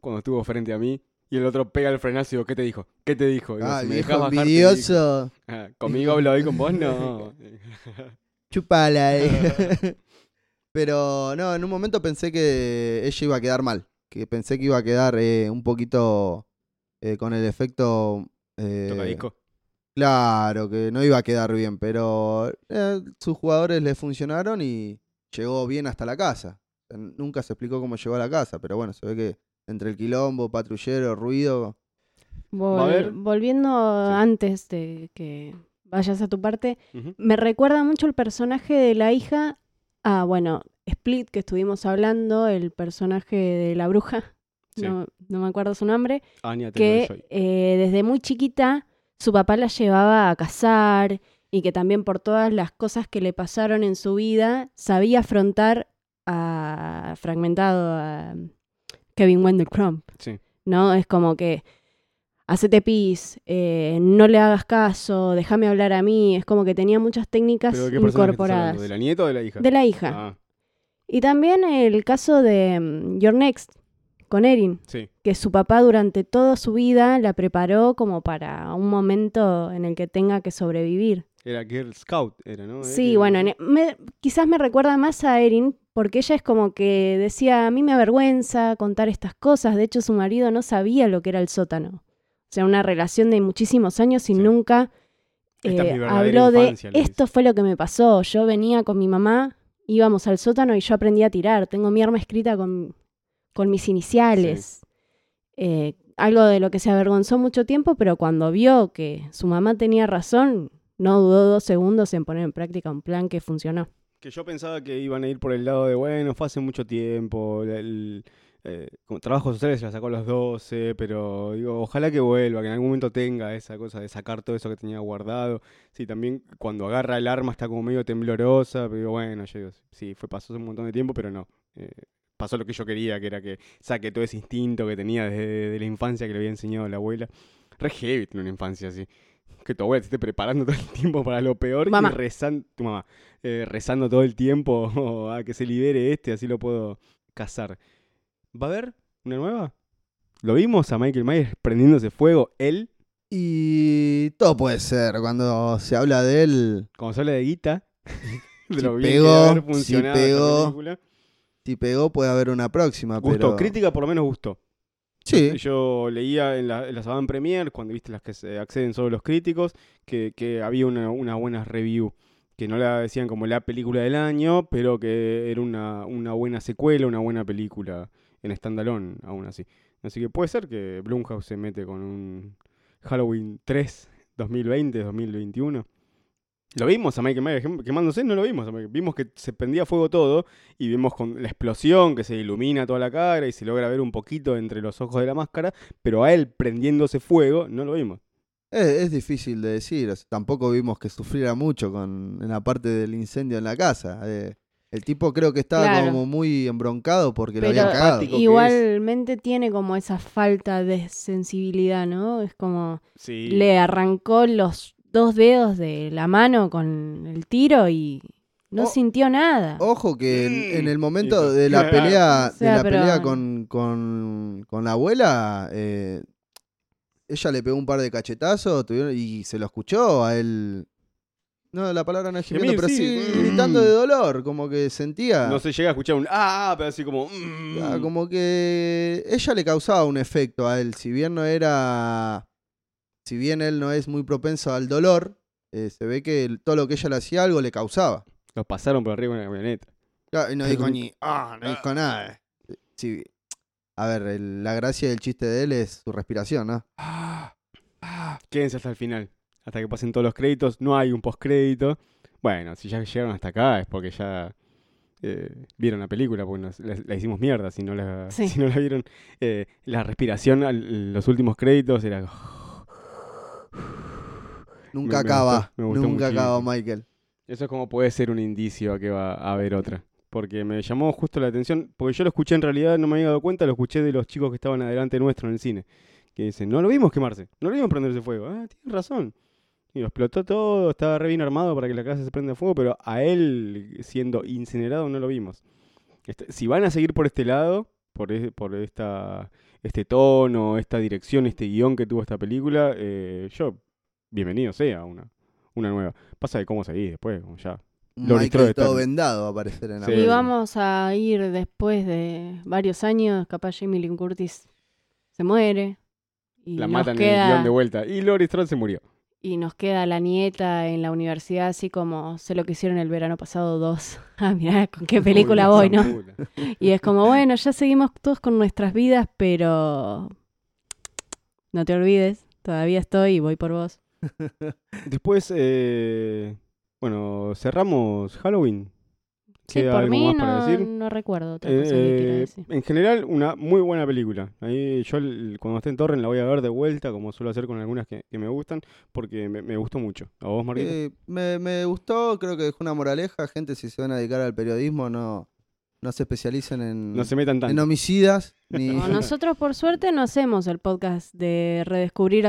cuando estuvo frente a mí. Y el otro pega el frenazo y digo, ¿qué te dijo? ¿Qué te dijo? Digo,
Ah,
si me
viejo
bajar,
envidioso.
Ah, Conmigo hablo hoy con vos, no.
Chupala. eh. Pero no, en un momento pensé que ella iba a quedar mal. Que pensé que iba a quedar eh, un poquito eh, con el efecto. eh,
Tocadisco.
Claro, que no iba a quedar bien, pero sus jugadores le funcionaron y llegó bien hasta la casa. Nunca se explicó cómo llegó a la casa, pero bueno, se ve que entre el quilombo, patrullero, ruido.
Vol- Volviendo antes de que vayas a tu parte, me recuerda mucho el personaje de la hija a, bueno, Split, que estuvimos hablando, el personaje de la bruja,
Sí.
no, no me acuerdo su nombre,
Anya
que eh, desde muy chiquita su papá la llevaba a cazar y que también por todas las cosas que le pasaron en su vida sabía afrontar a Fragmentado, a Kevin Wendell Crump.
Sí.
¿no? Es como que hacete pis, eh, no le hagas caso, déjame hablar a mí. Es como que tenía muchas técnicas
¿Pero de qué personaje estás
incorporadas.
¿De la nieta o de la hija?
De la hija.
Ah,
Y también el caso de mm, Your Next, con Erin,
sí.
que su papá durante toda su vida la preparó como para un momento en el que tenga que sobrevivir.
Era Girl Scout, era, ¿no?
Sí,
Era-
bueno, en- e, me- quizás me recuerda más a Erin porque ella es como que decía, a mí me avergüenza contar estas cosas, de hecho su marido no sabía lo que era el sótano. O sea, una relación de muchísimos años y
Sí.
nunca eh, habló de,
infancia,
esto fue lo que me pasó, yo venía con mi mamá, íbamos al sótano y yo aprendí a tirar, tengo mi arma escrita con, con mis iniciales. Eh, algo de lo que se avergonzó mucho tiempo, pero cuando vio que su mamá tenía razón, no dudó dos segundos en poner en práctica un plan que funcionó.
Que yo pensaba que iban a ir por el lado de, bueno, fue hace mucho tiempo, el, eh, trabajo social se la sacó a los 12, pero digo, ojalá que vuelva, que en algún momento tenga esa cosa de sacar todo eso que tenía guardado. Sí, también cuando agarra el arma está como medio temblorosa, pero digo, bueno, yo digo, sí, fue pasó hace un montón de tiempo, pero no. eh, pasó lo que yo quería, que era que saque todo ese instinto que tenía desde de la infancia que le había enseñado la abuela. Re heavy tener una infancia así. Que tu abuela te esté preparando todo el tiempo para lo peor
Mamá.
y rezando, tu mamá, eh, rezando todo el tiempo a que se libere este, así lo puedo cazar. ¿Va a haber una nueva? ¿Lo vimos a Michael Myers prendiéndose fuego? Él,
Y todo puede ser. Cuando se habla de él,
como se habla de guita, de
Si
lo bien que
pegó,
haber
si
funcionado
pegó. si pegó, puede haber una próxima.
Gustó,
pero...
crítica por lo menos gustó.
Sí,
Yo leía en, la, en las Premier, cuando viste las que se acceden solo los críticos, que, que había una, una buena review. Que no la decían como la película del año, pero que era una, una buena secuela, una buena película en standalone, aún así. Así que puede ser que Blumhouse se mete con un Halloween 3 2020, 2021. Lo vimos a Michael Myers quem- quemándose, no lo vimos. Vimos que se prendía fuego todo y vimos con la explosión que se ilumina toda la cara y se logra ver un poquito entre los ojos de la máscara, pero a él prendiéndose fuego no lo vimos.
es, es difícil de decir. tampoco vimos que sufriera mucho con en la parte del incendio en la casa. eh. el tipo creo que estaba
Claro.
como muy embroncado porque lo habían cagado.
igualmente tiene como esa falta de sensibilidad, ¿no? Es como
Sí.
le arrancó los dos dedos de la mano con el tiro y no sintió nada.
Ojo que en,
Mm.
en el momento de la pelea,
O sea,
de la
pero-
pelea con, con, con la abuela, eh, ella le pegó un par de cachetazos tuvieron- y se lo escuchó a él. No, la palabra no es gimiendo, pero sí,
sí.
gritando de dolor, como que sentía.
No se llega a escuchar un ah, pero así como. mm.
Ah, como que ella le causaba un efecto a él, si bien no era, si bien él no es muy propenso al dolor, eh, se ve que el- todo lo que ella le hacía algo le causaba.
Los pasaron por arriba en la camioneta.
Claro, y no dijo ni. Ah, no dijo nada. Sí. A ver, el- la gracia del chiste de él es su respiración, ¿no?
Quédense hasta el final, hasta que pasen todos los créditos. No hay un postcrédito. Bueno, si ya llegaron hasta acá es porque ya eh, vieron la película, porque nos- la, la hicimos mierda si no la,
Sí.
si no la vieron. Eh, la respiración, al- los últimos créditos era...
Nunca
Me- me
acaba.
gustó, me gustó
Nunca acaba. Michael.
Eso es como puede ser un indicio a que va a haber otra. Porque me llamó justo la atención, porque yo lo escuché en realidad, no me había dado cuenta, lo escuché de los chicos que estaban adelante nuestro en el cine. Que dicen, no lo vimos quemarse, no lo vimos prenderse fuego. Ah, tienen razón. Y lo explotó todo, estaba re bien armado para que la casa se prenda fuego, pero a él siendo incinerado no lo vimos. Este, si van a seguir por este lado, por, e- por esta, este tono, esta dirección, este guion que tuvo esta película, eh, yo, bienvenido sea una, una nueva. Pasa de cómo seguir después, como ya. Lo
Michael todo vendado va a aparecer en la
Sí.
Y vamos a ir después de varios años, capaz Jamie Lee Curtis se muere. Y
La matan en el guion de vuelta. Y Laurie Strode se murió.
Y nos queda la nieta en la universidad, así como sé lo que hicieron el verano pasado dos. Ah, mirá, con qué película voy, ¿no? Y es como, bueno, ya seguimos todos con nuestras vidas, pero no te olvides, todavía estoy y voy por vos.
Después, eh, bueno, cerramos Halloween.
Sí,
¿Queda
por
algo
mí
más para
no,
decir?
no recuerdo otra cosa que quiera
Eh,
decir.
en general, una muy buena película. Ahí yo cuando esté en Torrent la voy a ver de vuelta, como suelo hacer con algunas que, que me gustan, porque me, me gustó mucho. ¿A vos, Marquito?
Eh, me, me gustó, creo que dejó una moraleja. Gente, si se van a dedicar al periodismo, no, no se especialicen en,
no se metan
en homicidas. Ni...
No, nosotros por suerte no hacemos el podcast de redescubrir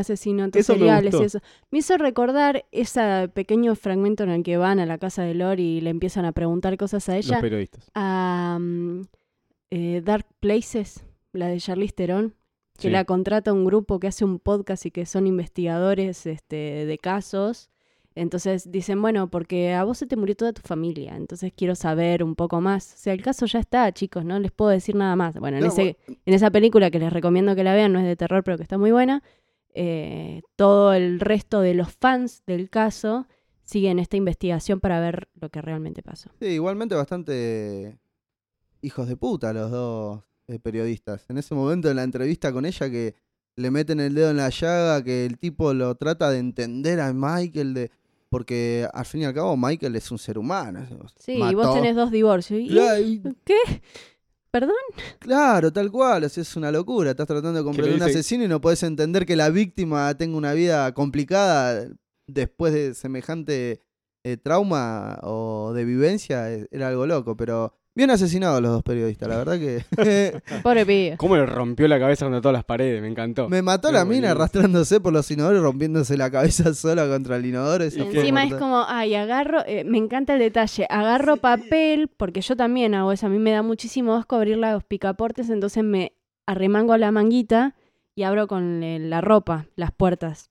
Eso me
seriales y eso. Me hizo recordar ese pequeño fragmento en el que van a la casa de Lori y le empiezan a preguntar cosas a
Los
ella.
periodistas.
A mm, eh, Dark Places, la de Charlize Theron, que
Sí.
la contrata un grupo que hace un podcast y que son investigadores este, de casos. Entonces dicen, bueno, porque a vos se te murió toda tu familia, entonces quiero saber un poco más. O sea, el caso ya está, chicos, no les puedo decir nada más. Bueno, en,
No,
ese, en esa película que les recomiendo que la vean, no es de terror, pero que está muy buena, eh, todo el resto de los fans del caso siguen esta investigación para ver lo que realmente pasó.
Sí, igualmente bastante hijos de puta los dos eh, periodistas. En ese momento en la entrevista con ella que le meten el dedo en la llaga, que el tipo lo trata de entender a Michael de porque al fin y al cabo Michael es un ser humano.
Sí, y vos tenés dos divorcios. ¿Y-
Claro, y-
¿Qué? ¿Perdón?
claro, tal cual, o sea, es una locura. Estás tratando de comprender un asesino y no podés entender que la víctima tenga una vida complicada después de semejante eh, trauma o de vivencia. Era algo loco, pero bien asesinados los dos periodistas, la verdad que
Pobre pibe.
¿Cómo le rompió la cabeza contra todas las paredes? Me encantó.
me mató la mina arrastrándose por los inodoros, rompiéndose la cabeza sola contra el inodoro.
Encima es como, ay, agarro, eh, me encanta el detalle, agarro papel, porque yo también hago eso, a mí me da muchísimo asco abrir los picaportes, entonces me arremango la manguita y abro con eh, la ropa las puertas.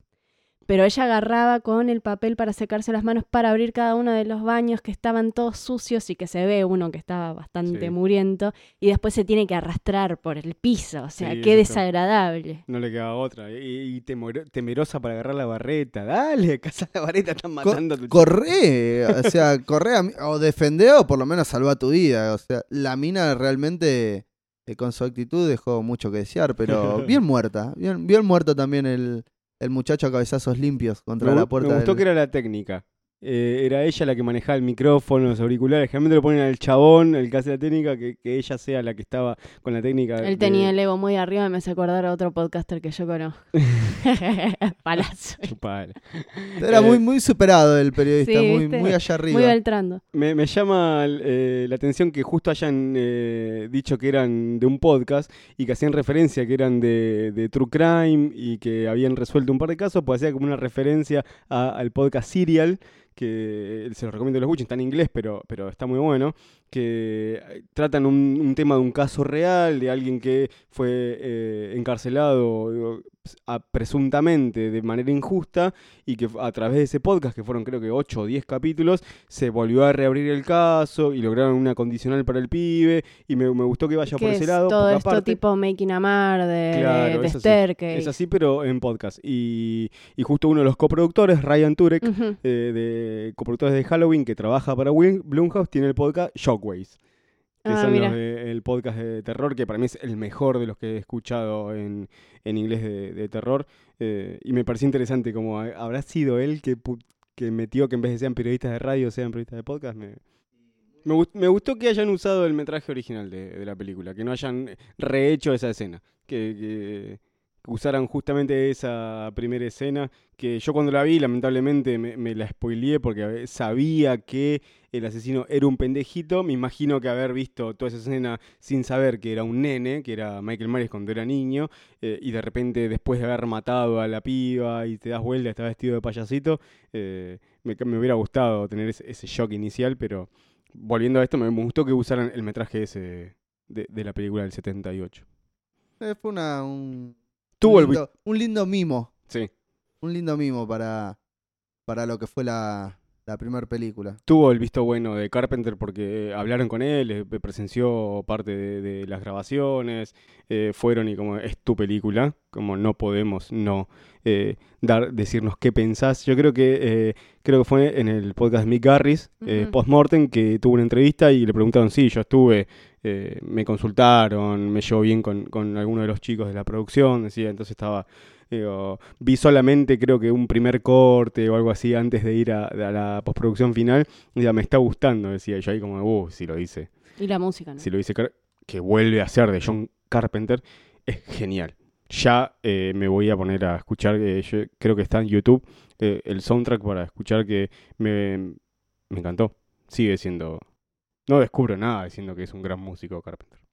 Pero ella agarraba con el papel para secarse las manos para abrir cada uno de los baños que estaban todos sucios y que se ve uno que estaba bastante
Sí.
muriento y después se tiene que arrastrar por el piso, o sea,
Sí,
qué desagradable.
No le quedaba otra. Y, y temor- temerosa para agarrar la barreta. Dale, caza la barreta, están
Co-
matando a tu
Corre, o sea, corre a mi- o defende o por lo menos salva tu vida. O sea, la mina realmente eh, con su actitud dejó mucho que desear, pero bien muerta. Bien, bien muerto también el, el muchacho a cabezazos limpios contra
Me,
la puerta.
me gustó
del-
que era la técnica. Eh, era ella la que manejaba el micrófono, los auriculares. Generalmente lo ponen al chabón, el que hace la técnica, que, que ella sea la que estaba con la técnica.
Él
de-
tenía el ego muy arriba y me hace acordar a otro podcaster que yo conozco. Palazo.
Era
Eh,
muy, muy superado el periodista,
Sí,
muy, muy allá arriba.
Muy Beltrando.
Me, me llama eh, la atención que justo hayan eh, dicho que eran de un podcast y que hacían referencia que eran de, de True Crime y que habían resuelto un par de casos, pues hacía como una referencia a- al podcast Serial, que se los recomiendo que lo escuchen, está en inglés, pero, pero está muy bueno, que eh, tratan un, un tema de un caso real, de alguien que fue eh, encarcelado digo, a- presuntamente de manera injusta y que a través de ese podcast, que fueron creo que 8 o 10 capítulos, se volvió a reabrir el caso y lograron una condicional para el pibe y me, me gustó que vaya por
Que
ese
es
lado.
todo esto tipo Making a Mar de,
Claro,
de
es así.
Staircase.
Es así, pero en podcast. Y, y justo uno de los coproductores, Ryan Turek, eh, de coproductores de Halloween, que trabaja para Blumhouse, tiene el podcast Shockways. que
Ah,
son los del podcast de terror, que para mí es el mejor de los que he escuchado en, en inglés de, de terror. eh, y me pareció interesante como ha- habrá sido él que, que metió que en vez de sean periodistas de radio, sean periodistas de podcast. Me, me, gust- me gustó que hayan usado el metraje original de, de la película, que no hayan rehecho esa escena, que usaran justamente esa primera escena, que yo cuando la vi lamentablemente me, la spoileé porque sabía que el asesino era un pendejito, me imagino que haber visto toda esa escena sin saber que era un nene, que era Michael Myers cuando era niño, eh, y de repente después de haber matado a la piba y te das vuelta, está vestido de payasito, eh, me, me hubiera gustado tener ese, shock inicial, pero volviendo a esto, me, gustó que usaran el metraje ese de, de la película del 78.
Eh, fue una, un,
Tuvo
un,
el...
lindo, un lindo mimo.
Sí.
Un lindo mimo para, para lo que fue la, la primera película.
Tuvo el visto bueno de Carpenter porque eh, hablaron con él, eh, presenció parte de, de las grabaciones, eh, fueron y como es tu película, como no podemos no eh, dar decirnos qué pensás. Yo creo que eh, creo que fue en el podcast de Mick Garris, eh. Postmortem, que tuvo una entrevista y le preguntaron, sí, yo estuve, eh, me consultaron, me llevo bien con, con algunos de los chicos de la producción, decía, entonces estaba... digo, vi solamente creo que un primer corte o algo así antes de ir a, a la postproducción final. Y ya me está gustando, decía yo ahí como, uh, si lo dice,
Y la música, ¿no?
si lo Car- que vuelve a ser de John Carpenter, es genial. Ya eh, me voy a poner a escuchar, eh, yo creo que está en YouTube, eh, el soundtrack para escuchar que me, me encantó. Sigue siendo, no descubro nada diciendo que es un gran músico Carpenter.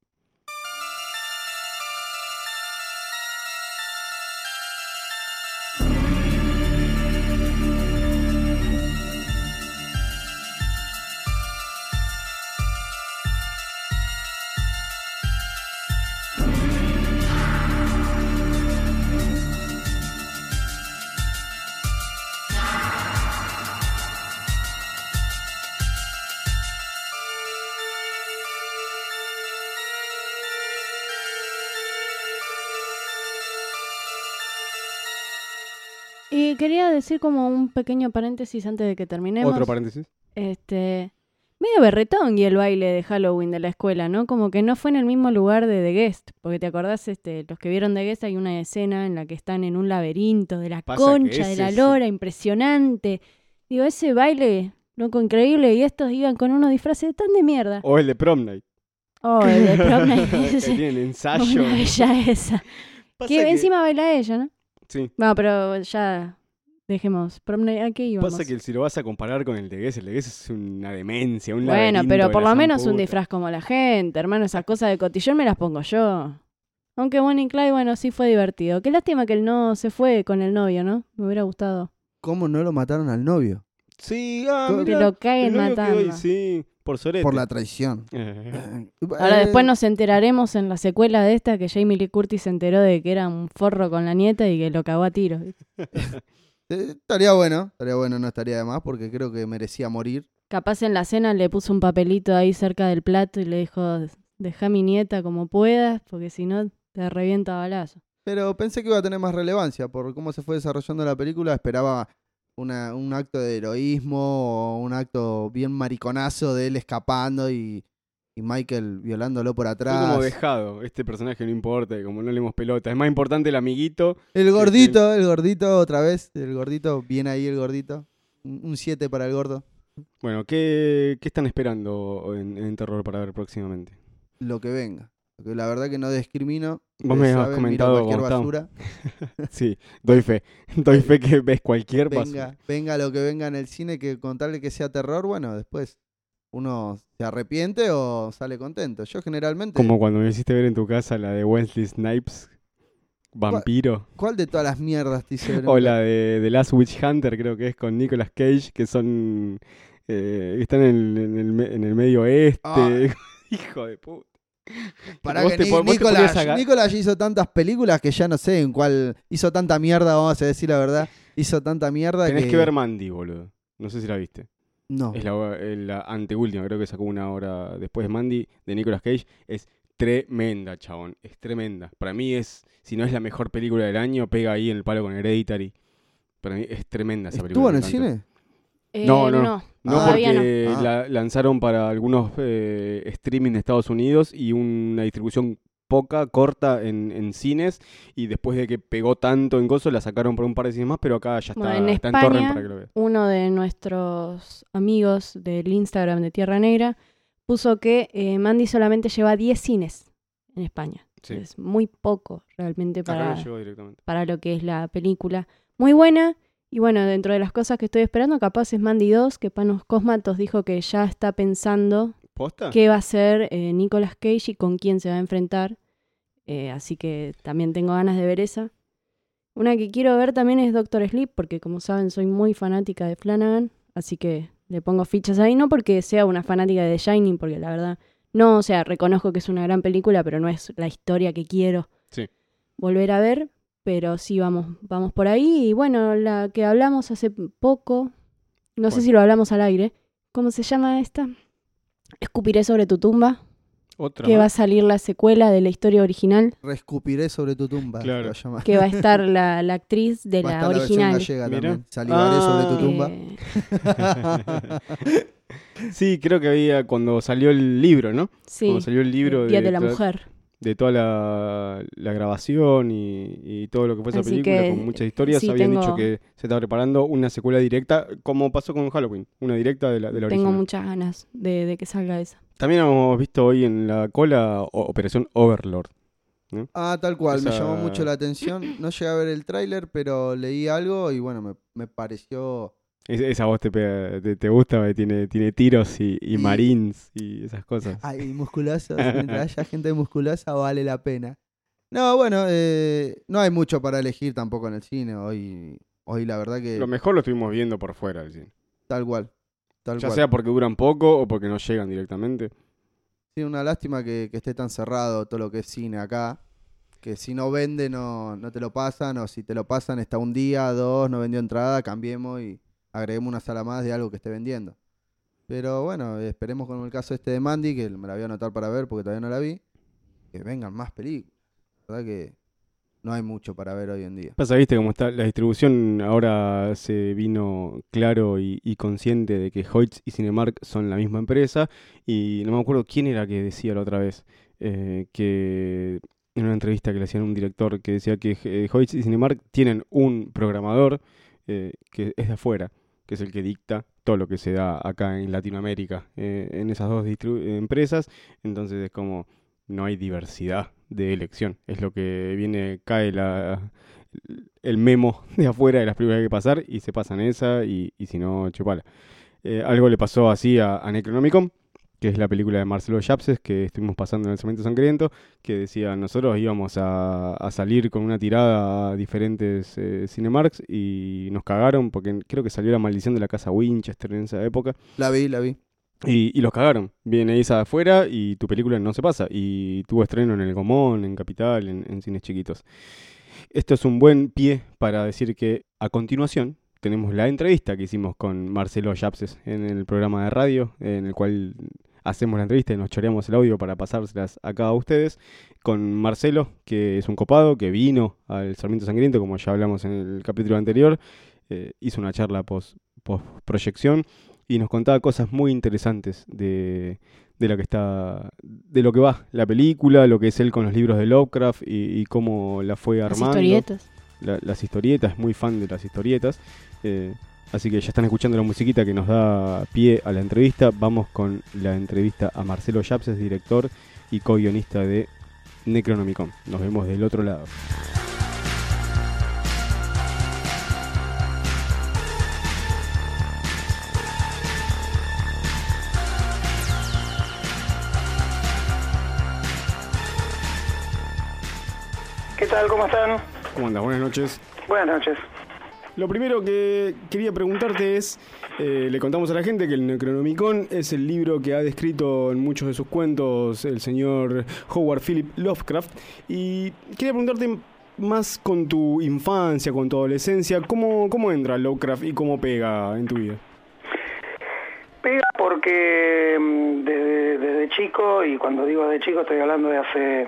Decir como un pequeño paréntesis antes de que terminemos.
Otro paréntesis.
Este, medio berretón y el baile de Halloween de la escuela, ¿no? Como que no fue en el mismo lugar de The Guest, porque te acordás, este, los que vieron The Guest hay una escena en la que están en un laberinto de la
Pasa
concha de la lora, impresionante. Digo, ese baile, loco, increíble, y estos iban con unos disfraces tan de mierda.
O el de Prom Night.
Oh, el de prom night
ensayo.
Una bella esa.
Pasa
Que
que-
encima baila ella, ¿no?
Sí.
No, pero ya dejemos. ¿a qué íbamos?
Pasa que si lo vas a comparar con el de Guess, el de Guess es una demencia, un
Bueno, pero por lo menos un disfraz como la gente, hermano. Esas cosas de cotillón me las pongo yo. Aunque Bonnie y Clyde, bueno, sí fue divertido. Qué lástima que él no se fue con el novio, ¿no? Me hubiera gustado.
¿Cómo no lo mataron al novio?
Sí, ah, mirá,
lo
ahí,
matando.
sí, por sorete.
Por la traición.
Eh,
Ahora
Eh,
después nos enteraremos en la secuela de esta que Jamie Lee Curtis se enteró de que era un forro con la nieta y que lo cagó a tiros.
eh, estaría bueno, estaría bueno, no estaría de más, porque creo que merecía morir.
Capaz en la cena le puso un papelito ahí cerca del plato y le dijo, deja a mi nieta como puedas, porque si no te reviento a balazo.
Pero pensé que iba a tener más relevancia por cómo se fue desarrollando la película. Esperaba una- un acto de heroísmo o un acto bien mariconazo de él escapando y, y Michael violándolo por atrás.
como dejado, este personaje no importa, como no le dimos pelota. Es más importante el amiguito.
El gordito, el gordito otra vez. El gordito, bien ahí el gordito. Un 7 para el gordo.
Bueno, ¿qué, qué están esperando en, en terror para ver próximamente?
Lo que venga. Porque la verdad que no discrimino.
Vos me has comentado
cualquier basura.
Sí, doy fe. Doy fe que ves cualquier.
Venga, venga lo que venga en el cine, que contarle que sea terror, bueno, después uno se arrepiente o sale contento. Yo generalmente.
Como cuando me hiciste ver en tu casa la de Wesley Snipes, Vampiro.
¿Cuál de todas las mierdas te hicieron?
O la de The Last Witch Hunter, creo que es con Nicolas Cage, que son. eh, están en, en el, en el medio oeste.
Ah.
Hijo de puta. Vos
que
te
Ni-
po- vos te
Nicolas,
ponías a ga-
Nicolas ya hizo tantas películas que ya no sé en cuál. Hizo tanta mierda, vamos a decir la verdad. Hizo tanta mierda
Tenés
que.
que ver Mandy, boludo. No sé si la viste.
No.
Es la, es la anteúltima, creo que sacó una hora después de Mandy, de Nicolas Cage. Es tremenda, chabón. Es tremenda. Para mí es, si no es la mejor película del año, pega ahí en el palo con Hereditary. Para mí es tremenda esa película.
¿Estuvo en el cine?
Eh,
No, no, No,
no.
porque
Ah.
la lanzaron para algunos eh, streaming de Estados Unidos y una distribución poca, corta en, en cines y después de que pegó tanto en gozo la sacaron por un par de cines más, pero acá ya está,
Bueno, en
está en
España,
para que lo veas.
uno de nuestros amigos del Instagram de Tierra Negra puso que eh, Mandy solamente lleva 10 cines en España.
Sí.
Es muy poco realmente para, para lo que es la película. Muy buena. Y bueno, dentro de las cosas que estoy esperando, capaz es Mandy 2, que Panos Cosmatos dijo que ya está pensando
¿Posta?
qué va a hacer eh, Nicolas Cage y con quién se va a enfrentar. Eh, así que también tengo ganas de ver esa. Una que quiero ver también es Doctor Sleep, porque como saben soy muy fanática de Flanagan, así que le pongo fichas ahí, no porque sea una fanática de The Shining, porque la verdad, no, o sea, reconozco que es una gran película, pero no es la historia que quiero
Sí.
volver a ver, pero sí vamos, vamos por ahí. Y bueno, la que hablamos hace poco, no sé si lo hablamos al aire, ¿cómo se llama esta? Escupiré sobre tu tumba
Otra
que va a salir la secuela de la historia original,
Reescupiré sobre tu tumba.
Claro.
que va a estar la, la actriz de
Va
la
estar versión
original.
gallega
Mira.
también. Salivaré sobre tu tumba.
Eh,
Sí, creo que había cuando salió el libro, ¿no?
sí,
Cuando salió el libro
Día de la
toda-
Mujer.
De toda la, la grabación y, y todo lo que fue esa
Así
película,
que,
con muchas historias,
sí,
habían
tengo-
dicho que se estaba preparando una secuela directa, como pasó con Halloween, una directa de la, de la
Tengo
original.
muchas ganas de, de que salga esa.
También hemos visto hoy en la cola o- Operación Overlord.
Ah, tal cual, me llamó mucho la atención. No llegué a ver el tráiler, pero leí algo y bueno, me, me pareció...
Es- esa voz te, pega- te, te gusta, tiene, tiene tiros y, y
Y-
marines y esas cosas.
Ay, musculosos, mientras haya gente musculosa vale la pena. No, bueno, eh, no hay mucho para elegir tampoco en el cine. Hoy, hoy la verdad que
Lo mejor lo estuvimos viendo por fuera del cine.
tal cual. Tal
Ya
cual.
sea porque duran poco o porque no llegan directamente.
Sí, una lástima que, que esté tan cerrado todo lo que es cine acá. Que si no vende, no, no te lo pasan. O si te lo pasan, está un día, dos, no vendió entrada, cambiemos y agreguemos una sala más de algo que esté vendiendo. Pero bueno, esperemos con el caso este de Mandy, que me la voy a anotar para ver porque todavía no la vi. Que vengan más películas. La verdad que no hay mucho para ver hoy en día.
Pasa, viste, cómo está la distribución ahora se vino claro y, consciente de que Hoyts y Cinemark son la misma empresa y no me acuerdo quién era que decía la otra vez eh, que en una entrevista que le hacían a un director que decía que eh, Hoyts y Cinemark tienen un programador eh, que es de afuera, que es el que dicta todo lo que se da acá en Latinoamérica eh, en esas dos empresas, entonces es como no hay diversidad de elección. Es lo que viene, cae la, el memo de afuera de las hay que pasar y se pasan esa y, y si no, chupala. Eh, algo le pasó así a, a Necronomicon, que es la película de Marcelo Yapses que estuvimos pasando en el Cemento Sangriento, que decía, nosotros íbamos a, a salir con una tirada a diferentes eh, Cinemarks y nos cagaron porque creo que salió la maldición de la casa Winchester en esa época.
La vi, la vi.
Y, y los cagaron. Viene esa de afuera y tu película no se pasa. Y tuvo estreno en El Gomón, en Capital, en, en cines chiquitos. Esto es un buen pie para decir que a continuación tenemos la entrevista que hicimos con Marcelo Yapses en el programa de radio, en el cual hacemos la entrevista y nos choreamos el audio para pasárselas acá a ustedes. Con Marcelo, que es un copado, que vino al Sarmiento Sangriento, como ya hablamos en el capítulo anterior. eh, hizo una charla post, post proyección y nos contaba cosas muy interesantes de, de lo que está de lo que va la película, lo que es él con los libros de Lovecraft y, y cómo la fue
Las
armando.
historietas.
La- las historietas, es muy fan de las historietas. eh, así que ya están escuchando la musiquita que nos da pie a la entrevista. Vamos con la entrevista a Marcelo Yapses, director y co-guionista de Necronomicon. Nos vemos del otro lado.
¿Qué tal? ¿Cómo están?
¿Cómo andas? Buenas noches.
Buenas noches.
Lo primero que quería preguntarte es, eh, le contamos a la gente que el Necronomicon es el libro que ha descrito en muchos de sus cuentos el señor Howard Philip Lovecraft y quería preguntarte más con tu infancia, con tu adolescencia, ¿cómo, cómo entra Lovecraft y cómo pega en tu vida?
Pega porque mm, desde, desde chico, y cuando digo de chico estoy hablando de hace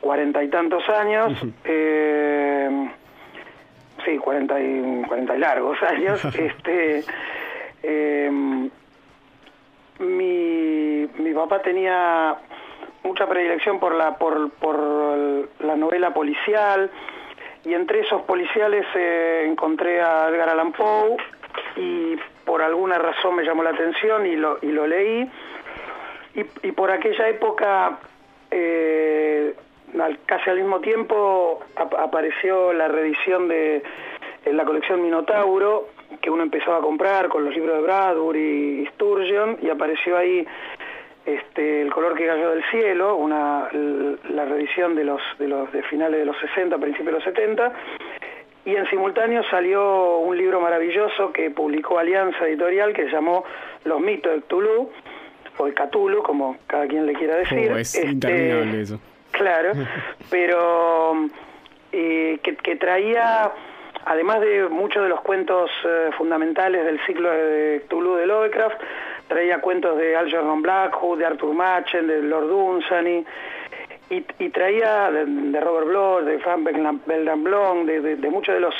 cuarenta y tantos años, eh, sí, cuarenta y, cuarenta y largos años, este, Eh, mi, mi papá tenía mucha predilección por la, por, por la novela policial y entre esos policiales eh, encontré a Edgar Allan Poe y por alguna razón me llamó la atención y lo, y lo leí. Y, y por aquella época, eh, al- casi al mismo tiempo, ap- apareció la reedición de en la colección Minotauro, que uno empezaba a comprar con los libros de Bradbury y Sturgeon, y apareció ahí este, El color que cayó del cielo, una, la reedición de los, de los de finales de los 60, principios de los 70, y en simultáneo salió un libro maravilloso que publicó Alianza Editorial que se llamó Los mitos de Cthulhu, o de Cthulhu, como cada quien le quiera decir.
Oh, es
Este,
interminable eso.
Claro, pero eh, que, que traía, además de muchos de los cuentos eh, fundamentales del ciclo de Cthulhu de Lovecraft, traía cuentos de Algernon Blackwood, de Arthur Machen, de Lord Dunsany, y, y traía de, de Robert Bloch, de Frank Belknap Blanc, de, de- de muchos de los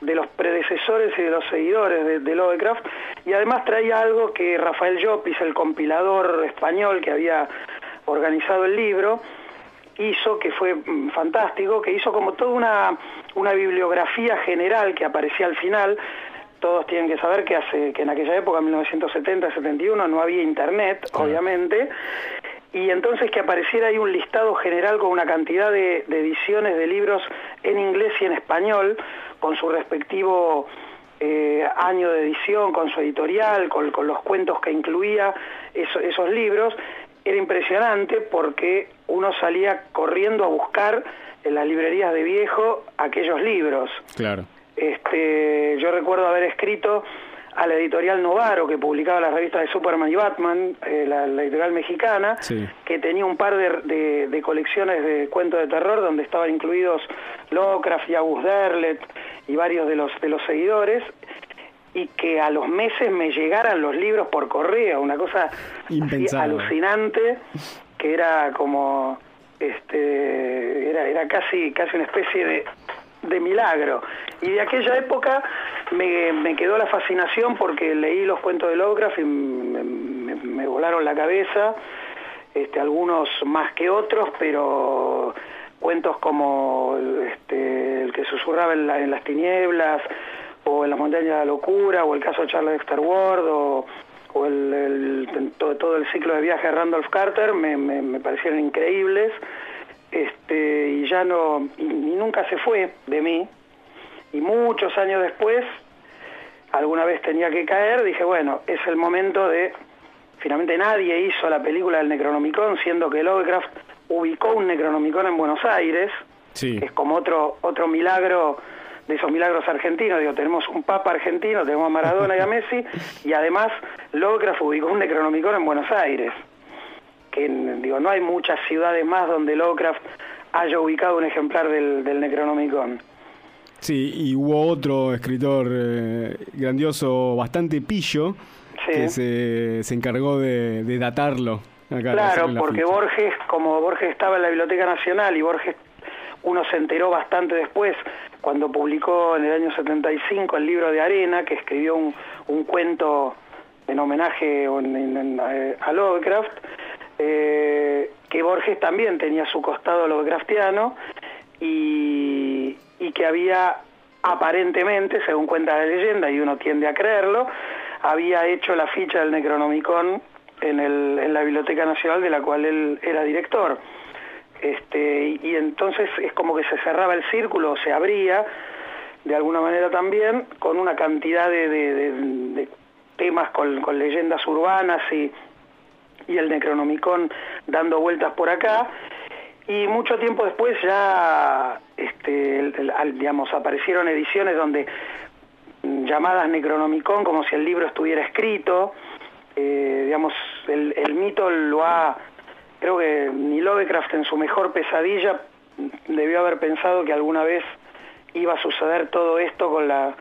de los predecesores y de los seguidores de, de Lovecraft, y además traía algo que Rafael Llopis, el compilador español que había organizado el libro, hizo, que fue mm, fantástico, que hizo como toda una, una bibliografía general que aparecía al final. Todos tienen que saber que, hace, que en aquella época, 1970-71, no había internet, obviamente, y entonces que apareciera ahí un listado general con una cantidad de, de ediciones de libros en inglés y en español, con su respectivo eh, año de edición, con su editorial, con, con los cuentos que incluía eso- esos libros, era impresionante porque uno salía corriendo a buscar en las librerías de viejo aquellos libros.
Claro.
Este, yo recuerdo haber escrito a la editorial Novaro, que publicaba las revistas de Superman y Batman, eh, la, la editorial mexicana,
Sí.
que tenía un par de, de- de colecciones de cuentos de terror donde estaban incluidos Lovecraft y August Derlet y varios de los, de los seguidores, y que a los meses me llegaran los libros por correo, una cosa alucinante, que era como, este, era, era casi, casi una especie de, de milagro. Y de aquella época me, me quedó la fascinación porque leí los cuentos de Lovecraft y me, me- me volaron la cabeza, este, algunos más que otros, pero cuentos como este, el que susurraba en, la- en las tinieblas, o en las montañas de la locura, o el caso de Charles Dexter Ward, o, o el, el- todo, todo el ciclo de viaje de Randolph Carter, me, me- me parecieron increíbles, este, y ya no, y, y nunca se fue de mí, y muchos años después, alguna vez tenía que caer, dije, bueno, es el momento de... Finalmente nadie hizo la película del Necronomicon, siendo que Lovecraft ubicó un Necronomicon en Buenos Aires,
Sí.
que es como otro otro milagro de esos milagros argentinos. Digo, tenemos un papa argentino, tenemos a Maradona y a Messi, y además Lovecraft ubicó un Necronomicon en Buenos Aires. Que digo, no hay muchas ciudades más donde Lovecraft haya ubicado un ejemplar del, del Necronomicon.
Sí, y hubo otro escritor eh, grandioso, bastante pillo,
Sí.
que se, se encargó de, de datarlo. Acá,
Claro, porque
ficha.
Borges, como Borges estaba en la Biblioteca Nacional y Borges uno se enteró bastante después cuando publicó en el año 75 el libro de Arena, que escribió un, un cuento en homenaje eh, a Lovecraft, eh, que Borges también tenía su costado Lovecraftiano y, y que había aparentemente, según cuenta la leyenda, y uno tiende a creerlo, había hecho la ficha del Necronomicon en, el, en la Biblioteca Nacional de la cual él era director. Este, y, entonces es como que se cerraba el círculo, se abría de alguna manera también, con una cantidad de, temas con, leyendas urbanas y, y el Necronomicon dando vueltas por acá. Y mucho tiempo después ya, este, digamos, aparecieron ediciones donde mm, llamadas Necronomicon como si el libro estuviera escrito. Eh, digamos, el mito lo ha, creo que ni Lovecraft en su mejor pesadilla mm, debió haber pensado que alguna vez iba a suceder todo esto con la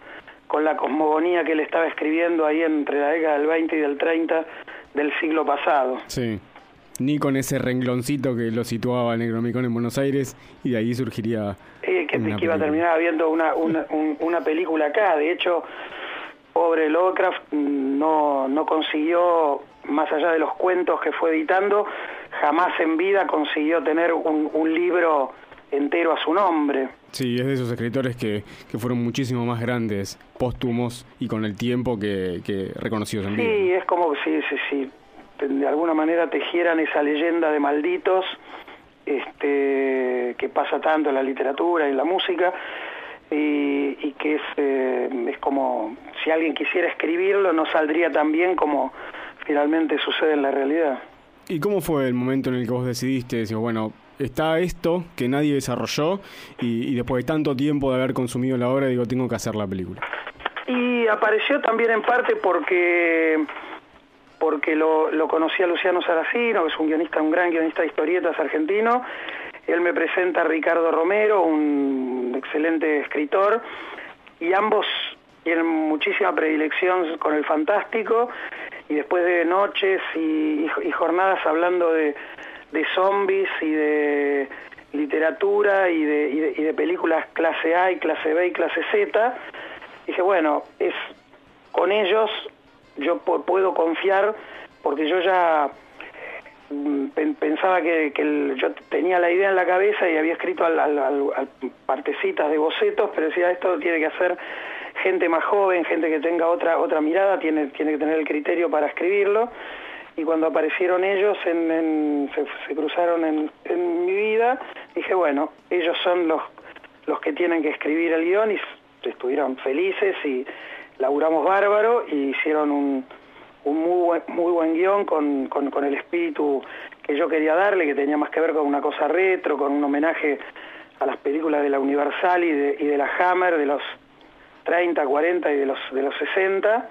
con la cosmogonía que él estaba escribiendo ahí entre la década del 20 y del 30 del siglo pasado.
Sí. Ni con ese rengloncito que lo situaba el Necronomicon en Buenos Aires y de ahí surgiría
Eh, que,
una
que iba a terminar viendo una, una, un- una película acá. De hecho, pobre Lovecraft no, no consiguió, más allá de los cuentos que fue editando, jamás en vida consiguió tener un, un libro entero a su nombre.
Sí, es de esos escritores que, que fueron muchísimo más grandes, póstumos y con el tiempo que, que reconocidos en vida.
Sí, es como si, si, si de alguna manera tejieran esa leyenda de malditos este, que pasa tanto en la literatura y en la música y, y que es, eh, es como si alguien quisiera escribirlo no saldría tan bien como finalmente sucede en la realidad.
¿Y cómo fue el momento en el que vos decidiste, decir, bueno, está esto que nadie desarrolló y, después de tanto tiempo de haber consumido la obra, digo, tengo que hacer la película?
Y apareció también en parte porque porque lo, lo conocí a Luciano Saracino, que es un guionista, un gran guionista de historietas argentino. Él me presenta a Ricardo Romero, un excelente escritor, y ambos tienen muchísima predilección con el fantástico, y después de noches y, jornadas hablando de, de zombies y de literatura y de, películas clase A y clase B y clase Z, dije, bueno, es con ellos yo pu- puedo confiar porque yo ya mm, pen- pensaba que, yo tenía la idea en la cabeza y había escrito al partecitas de bocetos, pero decía esto tiene que hacer gente más joven, gente que tenga otra otra mirada, tiene tiene que tener el criterio para escribirlo. Y cuando aparecieron ellos, en, se, cruzaron en, mi vida, dije, bueno, ellos son los, los que tienen que escribir el guion y estuvieron felices y laburamos bárbaro y hicieron un, un muy buen, muy buen guion con, con, con el espíritu que yo quería darle, que tenía más que ver con una cosa retro, con un homenaje a las películas de la Universal y de, y de la Hammer de los 30, 40 y de los, de los 60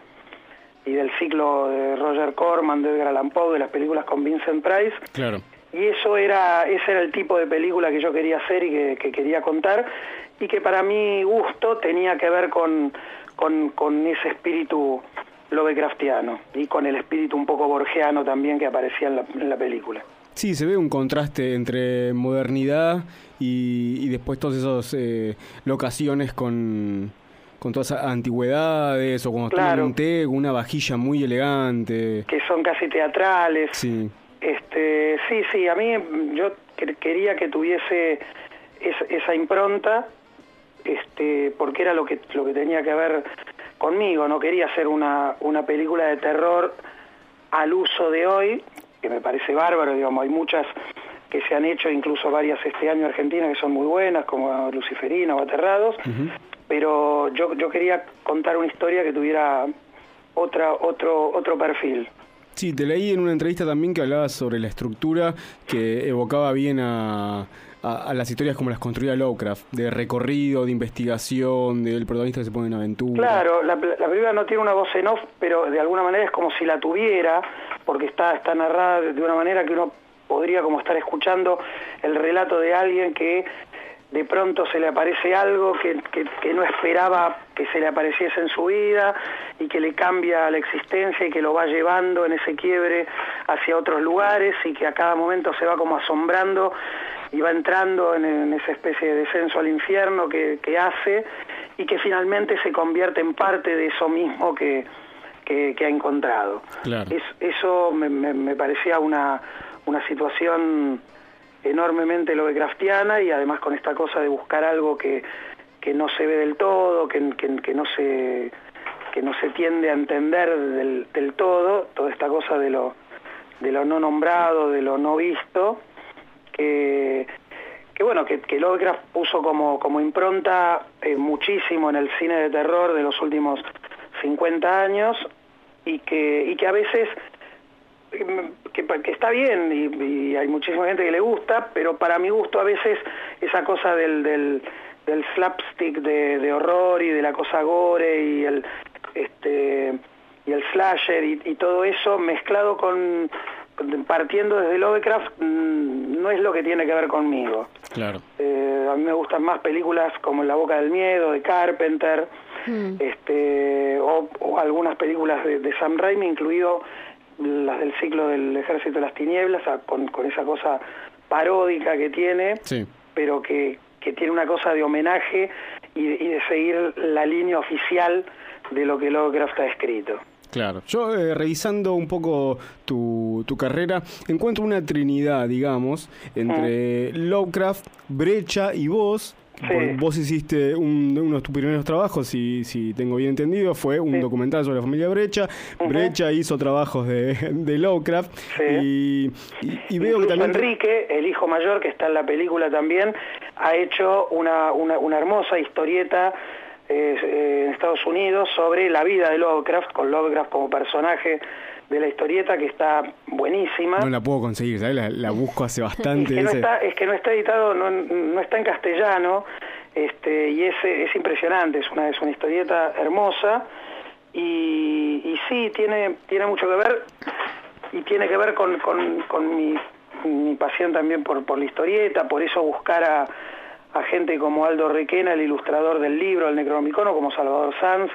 y del ciclo de Roger Corman, de Edgar Allan Poe, de las películas con Vincent Price.
Claro.
Y eso era, ese era el tipo de película que yo quería hacer y que, que quería contar, y que para mi gusto tenía que ver con, con, con ese espíritu Lovecraftiano y con el espíritu un poco borgiano también que aparecía en la, en la película.
Sí, se ve un contraste entre modernidad y, y después todas esas eh, locaciones con, con todas esas antigüedades o cuando
Claro.
toman un té, con una vajilla muy elegante.
que son casi teatrales.
Sí,
Este, sí, sí, a mí yo que- quería que tuviese es- esa impronta, este, porque era lo que lo que tenía que ver conmigo. No quería hacer una una película de terror al uso de hoy, que me parece bárbaro. Digamos, hay muchas que se han hecho, incluso varias este año en Argentina que son muy buenas, como Luciferina o Aterrados. Pero yo yo quería contar una historia que tuviera otra otro otro perfil.
Sí, te leí en una entrevista también que hablabas sobre la estructura que evocaba bien a, a- a las historias como las construía Lovecraft, de recorrido, de investigación, del protagonista que se pone en aventura.
Claro, la, la película no tiene una voz en off, pero de alguna manera es como si la tuviera, porque está, está narrada de una manera que uno podría como estar escuchando el relato de alguien que de pronto se le aparece algo que, que, que no esperaba que se le apareciese en su vida y que le cambia la existencia y que lo va llevando en ese quiebre hacia otros lugares y que a cada momento se va como asombrando y va entrando en, en esa especie de descenso al infierno que, que hace y que finalmente se convierte en parte de eso mismo que, ha encontrado.
Claro.
Es- eso me, me- me parecía una, una situación enormemente Lovecraftiana y además con esta cosa de buscar algo que, que no se ve del todo, que, que, no se que no se tiende a entender del, del todo, toda esta cosa de lo, de lo no nombrado, de lo no visto, que, bueno, que, que Lovecraft puso como, como impronta eh, muchísimo en el cine de terror de los últimos 50 años y que, y que a veces que, que está bien y, y hay muchísima gente que le gusta, pero para mi gusto a veces esa cosa del, del, del slapstick de, de horror y de la cosa gore y el este y el slasher y, y todo eso mezclado con, partiendo desde Lovecraft mm, no es lo que tiene que ver conmigo.
Claro.
Eh, a mí me gustan más películas como la boca del miedo, de Carpenter,
Mm.
este, o, o algunas películas de, de Sam Raimi, incluido las del ciclo del Ejército de las Tinieblas, con, con esa cosa paródica que tiene,
Sí.
pero que, que tiene una cosa de homenaje y, de- y de seguir la línea oficial de lo que Lovecraft ha escrito.
Claro, yo eh, revisando un poco tu, tu carrera, encuentro una trinidad, digamos, entre Lovecraft, Brecha y vos.
Sí.
Porque Vos hiciste un- uno de tus primeros trabajos, si, si tengo bien entendido, fue un
Sí.
documental sobre la familia Brecha. Brecha hizo trabajos de, de Lovecraft.
Sí.
Y, y- y veo que también...
Enrique, el hijo mayor que está en la película también, ha hecho una, una, una hermosa historieta eh, en Estados Unidos sobre la vida de Lovecraft, con Lovecraft como personaje de la historieta que está buenísima.
No la puedo conseguir, ¿sabes? La, la busco hace
Es
bastante.
que, no está, es que no está editado, no, no está en castellano, este, y es, es impresionante, es una, es una historieta hermosa, y, y sí, tiene, tiene mucho que ver, y tiene que ver con, con, con mi, mi pasión también por, por la historieta, por eso buscar a, a gente como Aldo Requena, el ilustrador del libro, el Necronomicono, como Salvador Sanz,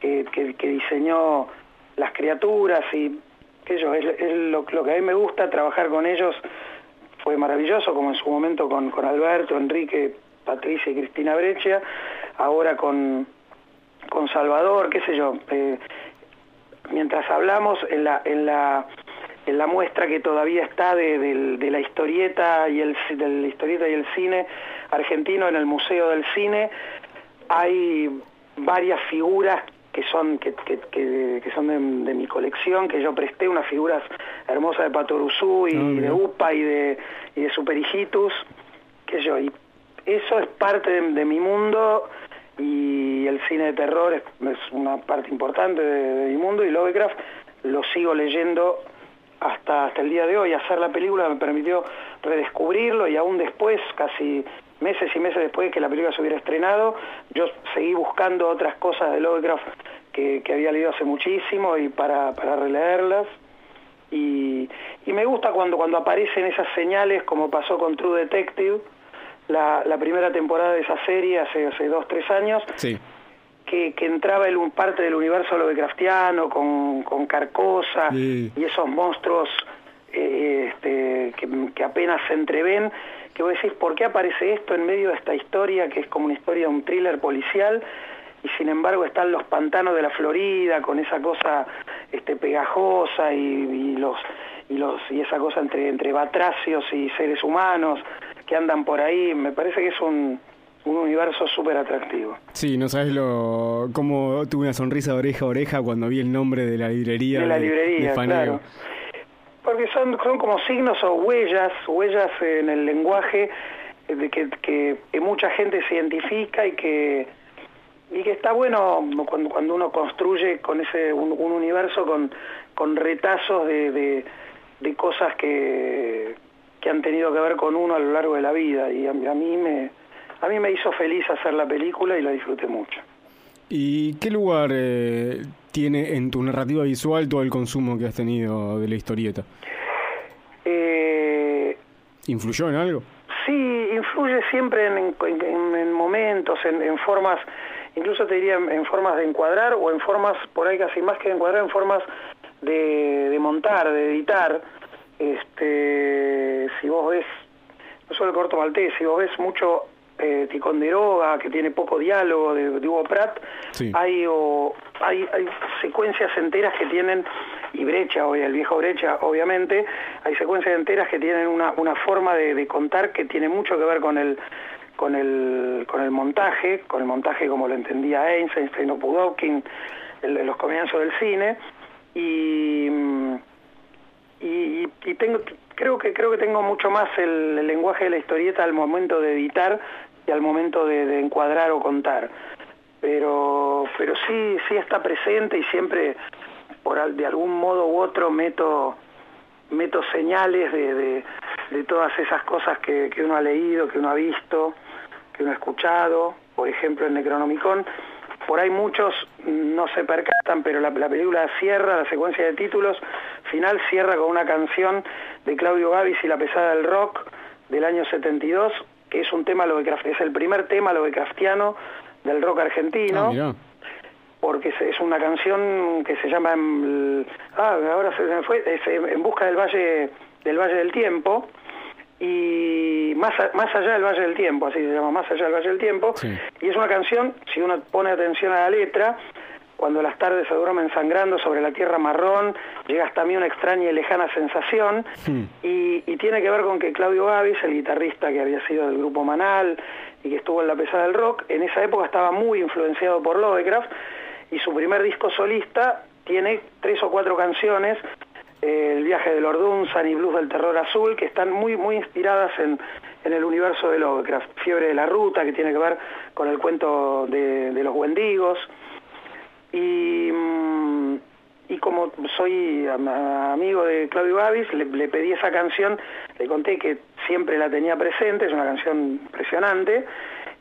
que, que, que diseñó las criaturas y yo, es, lo, que a mí me gusta, trabajar con ellos fue maravilloso, como en su momento con, con Alberto, Enrique, Patricia y Cristina Breccia, ahora con, con Salvador, qué sé yo. eh, mientras hablamos, en la, en la, en la muestra que todavía está de, de la historieta y el de la historieta y el cine argentino en el Museo del Cine, hay varias figuras que son que, que- que- que son de, de mi colección, que yo presté unas figuras hermosas de Patoruzú y
Ah,
de Upa y de, y de sé yo, y eso es parte de, de mi mundo y el cine de terror es, es una parte importante de, de mi mundo y Lovecraft lo sigo leyendo hasta, hasta el día de hoy. Hacer la película me permitió redescubrirlo y aún después, casi meses y meses después de que la película se hubiera estrenado, yo seguí buscando otras cosas de Lovecraft que, que había leído hace muchísimo y para, para releerlas. Y, y me gusta cuando, cuando aparecen esas señales, como pasó con True Detective, la, la primera temporada de esa serie hace, hace dos, tres años,
Sí.
que, que entraba en un parte del universo Lovecraftiano con, con Carcosa
Sí.
y esos monstruos eh, este, que, que apenas se entreven, que vos decís, ¿por qué aparece esto en medio de esta historia que es como una historia de un thriller policial? Y sin embargo están los pantanos de la Florida con esa cosa este, pegajosa y, y los y los y esa cosa entre entre batracios y seres humanos que andan por ahí me parece que es un, un universo súper atractivo
Sí, no sabes lo cómo tuve una sonrisa de oreja a oreja cuando vi el nombre de la librería
de la librería,
de Fanego.
claro. Porque son, son como signos o huellas, huellas en el lenguaje eh, de que, que, que mucha gente se identifica y que y que está bueno cuando, cuando uno construye con ese un, un universo con, con retazos de, de, de cosas que, que han tenido que ver con uno a lo largo de la vida y a, a mí me a mí me hizo feliz hacer la película y la disfruté mucho.
¿Y qué lugar eh, tiene en tu narrativa visual todo el consumo que has tenido de la historieta?
Eh,
¿Influyó en algo?
Sí, influye siempre en, en- en- en momentos, en, en formas, incluso te diría en, en formas de encuadrar o en formas, por ahí casi más que de encuadrar, en formas de, de montar, de editar. Este, si vos ves, no solo el corto maltés, si vos ves mucho eh, Ticonderoga, que tiene poco diálogo, de, de Hugo Pratt,
Sí.
hay, o, hay, hay secuencias enteras que tienen, y Brecha, el viejo Brecha, obviamente, hay secuencias enteras que tienen una, una forma de, de contar que tiene mucho que ver con el, con el, con el montaje, con el montaje como lo entendía Einstein o Pudovkin en, los comienzos del cine, y, y, y tengo, creo que creo que tengo mucho más el, el lenguaje de la historieta al momento de editar y al momento de, encuadrar o contar. Pero pero sí sí está presente y siempre por de algún modo u otro meto meto señales de, de, de todas esas cosas que, que uno ha leído que uno ha visto que uno ha escuchado. Por ejemplo en Necronomicon por ahí muchos no se percatan pero la, la película cierra la secuencia de títulos final cierra con una canción de Claudio Gavis y la pesada del rock del año 72 que es un tema es el primer tema Lovecraftiano del rock argentino.
Ah,
porque es- una canción que se llama mm, ah ahora se me fue es, eh, en busca del valle del valle del tiempo. Y más a- más allá del valle del tiempo así se llama más allá del valle del tiempo.
Sí.
y es una canción si uno pone atención a la letra cuando las tardes se duermen sangrando sobre la tierra marrón, llega hasta a mí una extraña y lejana sensación,
Hmm.
y, y tiene que ver con que Claudio Gavis, el guitarrista que había sido del grupo Manal y que estuvo en la pesada del rock, en esa época estaba muy influenciado por Lovecraft, y su primer disco solista tiene tres o cuatro canciones, eh, El viaje de Lord Dunsan y Blues del Terror Azul, que están muy, muy inspiradas en, en el universo de Lovecraft. Fiebre de la Ruta, que tiene que ver con el cuento de, de los Wendigos, y, mm, y como soy am- amigo de Claudio Gavis, le, pedí esa canción, le conté que siempre la tenía presente, es una canción impresionante,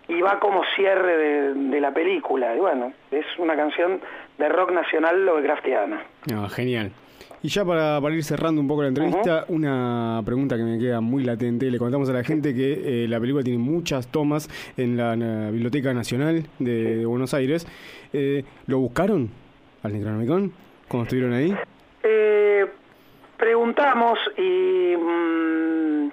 y va como cierre de la película. Y bueno, es una canción de rock nacional Lovecraftiano.
Ah, genial. Y ya para, para ir cerrando un poco la entrevista, una pregunta que me queda muy latente. Le contamos a la gente que eh, la película tiene muchas tomas en la, en la Biblioteca Nacional de, de Buenos Aires. Eh, ¿Lo buscaron al Necronomicon cuando estuvieron ahí?
Eh, preguntamos y mm,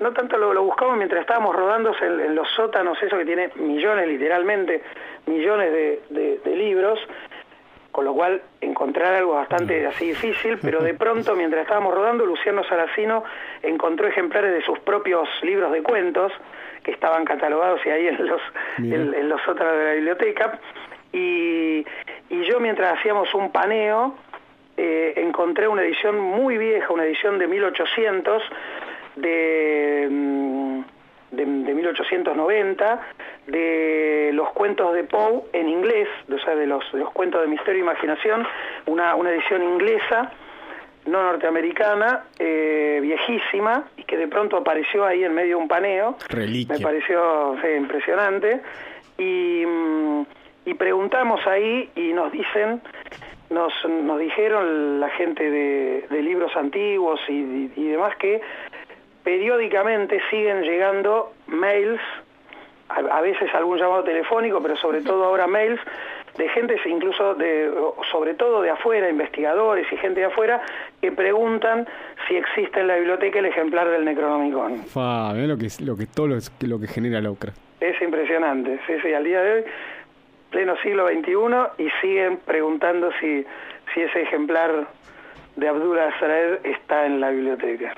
no tanto lo, lo buscamos mientras estábamos rodando en, en los sótanos, eso que tiene millones, literalmente, millones de, de- de libros, con lo cual encontrar algo bastante así difícil, pero de pronto mientras estábamos rodando, Luciano Saracino encontró ejemplares de sus propios libros de cuentos que estaban catalogados y ahí en los, en, en los sótanos de la biblioteca. Y, y yo mientras hacíamos un paneo, eh, encontré una edición muy vieja, una edición de 1800, de, mm, de, de 1890, de los cuentos de Poe en inglés, o sea, de los, de los cuentos de misterio e imaginación, una, una edición inglesa, no norteamericana, eh, viejísima, y que de pronto apareció ahí en medio de un paneo.
Reliquia.
Me pareció sí, impresionante. Y, mm, y preguntamos ahí y nos dicen, nos, nos dijeron la gente de, de libros antiguos y, y- y demás que periódicamente siguen llegando mails, a, a veces algún llamado telefónico, pero sobre todo ahora mails de gente incluso de sobre todo de afuera, investigadores y gente de afuera que preguntan si existe en la biblioteca el ejemplar del Necronomicon.
Fa, mirá lo que, lo que todo lo, lo que genera Lovecraft.
Es impresionante, sí, sí, al día de hoy, pleno siglo XXI, y siguen preguntando si, si ese ejemplar de Abdul Azraed está en la biblioteca.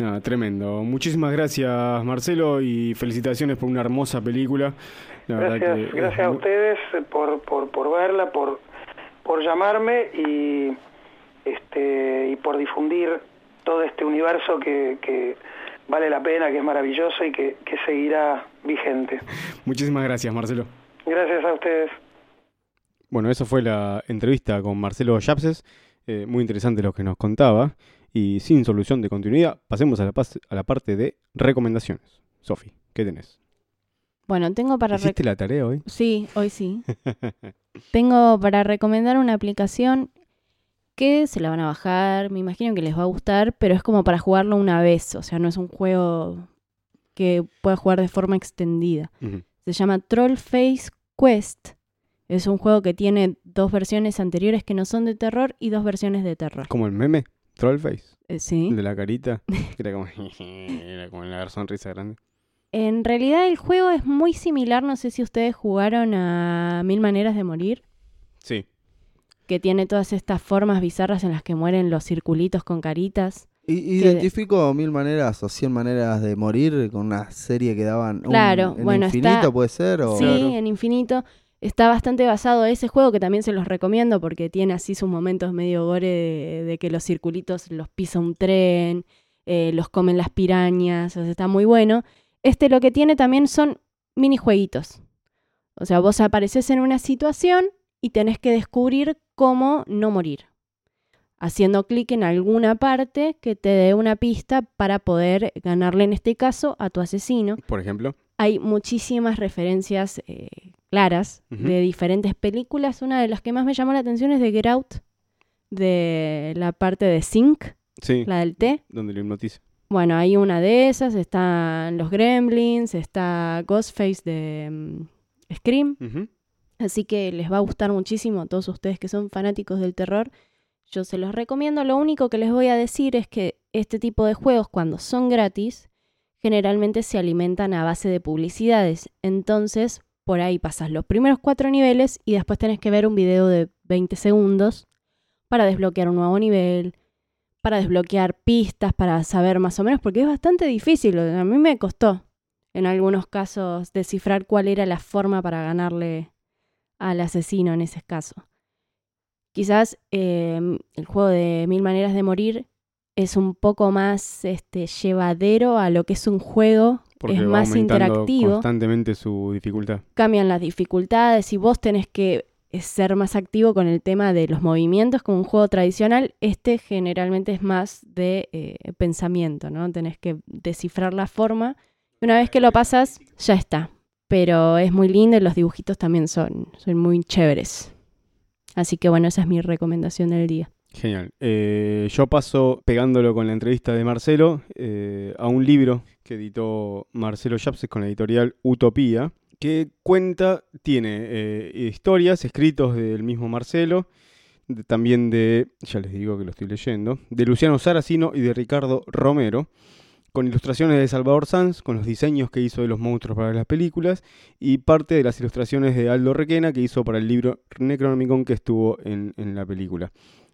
Ah, tremendo. Muchísimas gracias, Marcelo, y felicitaciones por una hermosa película. La
Gracias,
que
gracias
es
a ustedes por, por, por verla, por, por llamarme y, este, y por difundir todo este universo que, que vale la pena, que es maravilloso y que, que seguirá vigente.
Muchísimas gracias, Marcelo.
Gracias a ustedes.
Bueno, eso fue la entrevista con Marcelo Yapses. Eh, muy interesante lo que nos contaba. Y sin solución de continuidad, pasemos a la, pas- a la parte de recomendaciones. Sofi, ¿qué tenés?
Bueno, tengo para...
¿Hiciste la tarea hoy?
Sí, hoy sí. Tengo para recomendar una aplicación que se la van a bajar, me imagino que les va a gustar, pero es como para jugarlo una vez, o sea, no es un juego que pueda jugar de forma extendida. Se llama Trollface Quest. Es un juego que tiene dos versiones anteriores que no son de terror y dos versiones de terror.
Como el meme, Trollface,
Eh, sí.
el de la carita, que era como, era como la sonrisa grande.
En realidad el juego es muy similar, no sé si ustedes jugaron a Mil Maneras de Morir.
Sí,
que tiene todas estas formas bizarras en las que mueren los circulitos con caritas.
Y, identifico mil maneras o cien maneras de morir con una serie que daban un-
Claro,
en
bueno,
infinito,
está-
puede ser. O...
Sí,
Claro.
en infinito. Está bastante basado ese juego que también se los recomiendo porque tiene así sus momentos medio gore de, de que los circulitos los pisa un tren, eh, los comen las pirañas, o sea, está muy bueno. Este lo que tiene también son minijueguitos. O sea, vos apareces en una situación y tenés que descubrir cómo no morir. Haciendo clic en alguna parte que te dé una pista para poder ganarle, en este caso, a tu asesino
por ejemplo.
hay muchísimas referencias eh, claras de diferentes películas. Una de las que más me llamó la atención es de Get Out, de la parte de Zinc,
Sí,
la del té.
donde lo hipnotiza.
Bueno, hay una de esas, están los Gremlins, está Ghostface de mm, Scream. Así que les va a gustar muchísimo a todos ustedes que son fanáticos del terror. Yo se los recomiendo. Lo único que les voy a decir es que este tipo de juegos, cuando son gratis, generalmente se alimentan a base de publicidades. Entonces, por ahí pasas los primeros cuatro niveles y después tenés que ver un video de 20 segundos para desbloquear un nuevo nivel, para desbloquear pistas, para saber más o menos, porque es bastante difícil. A mí me costó en algunos casos descifrar cuál era la forma para ganarle al asesino en ese caso. Quizás eh, el juego de Mil Maneras de Morir es un poco más este, llevadero a lo que es un juego,
Porque
es
va
más interactivo.
constantemente su dificultad.
cambian las dificultades y vos tenés que eh, ser más activo con el tema de los movimientos como un juego tradicional. Este generalmente es más de eh, pensamiento, ¿no? Tenés que descifrar la forma. y Una vez que lo pasas, ya está. Pero es muy lindo y los dibujitos también son, son muy chéveres. Así que bueno, esa es mi recomendación del día.
Genial. Eh, yo paso pegándolo con la entrevista de Marcelo eh, a un libro que editó Marcelo Yapses con la editorial Utopía, que cuenta, tiene eh, historias, escritos del mismo Marcelo, también de, ya les digo que lo estoy leyendo, de Luciano Saracino y de Ricardo Romero, con ilustraciones de Salvador Sanz, con los diseños que hizo de los monstruos para las películas, y parte de las ilustraciones de Aldo Requena que hizo para el libro Necronomicon que estuvo en, en la película.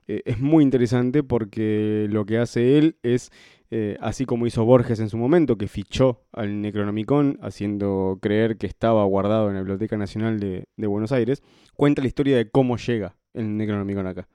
Eh, es muy interesante porque lo que hace él es, eh, así como hizo Borges en su momento, que fichó al Necronomicon haciendo creer que estaba guardado en la Biblioteca Nacional de, de Buenos Aires, cuenta la historia de cómo llega el Necronomicon acá.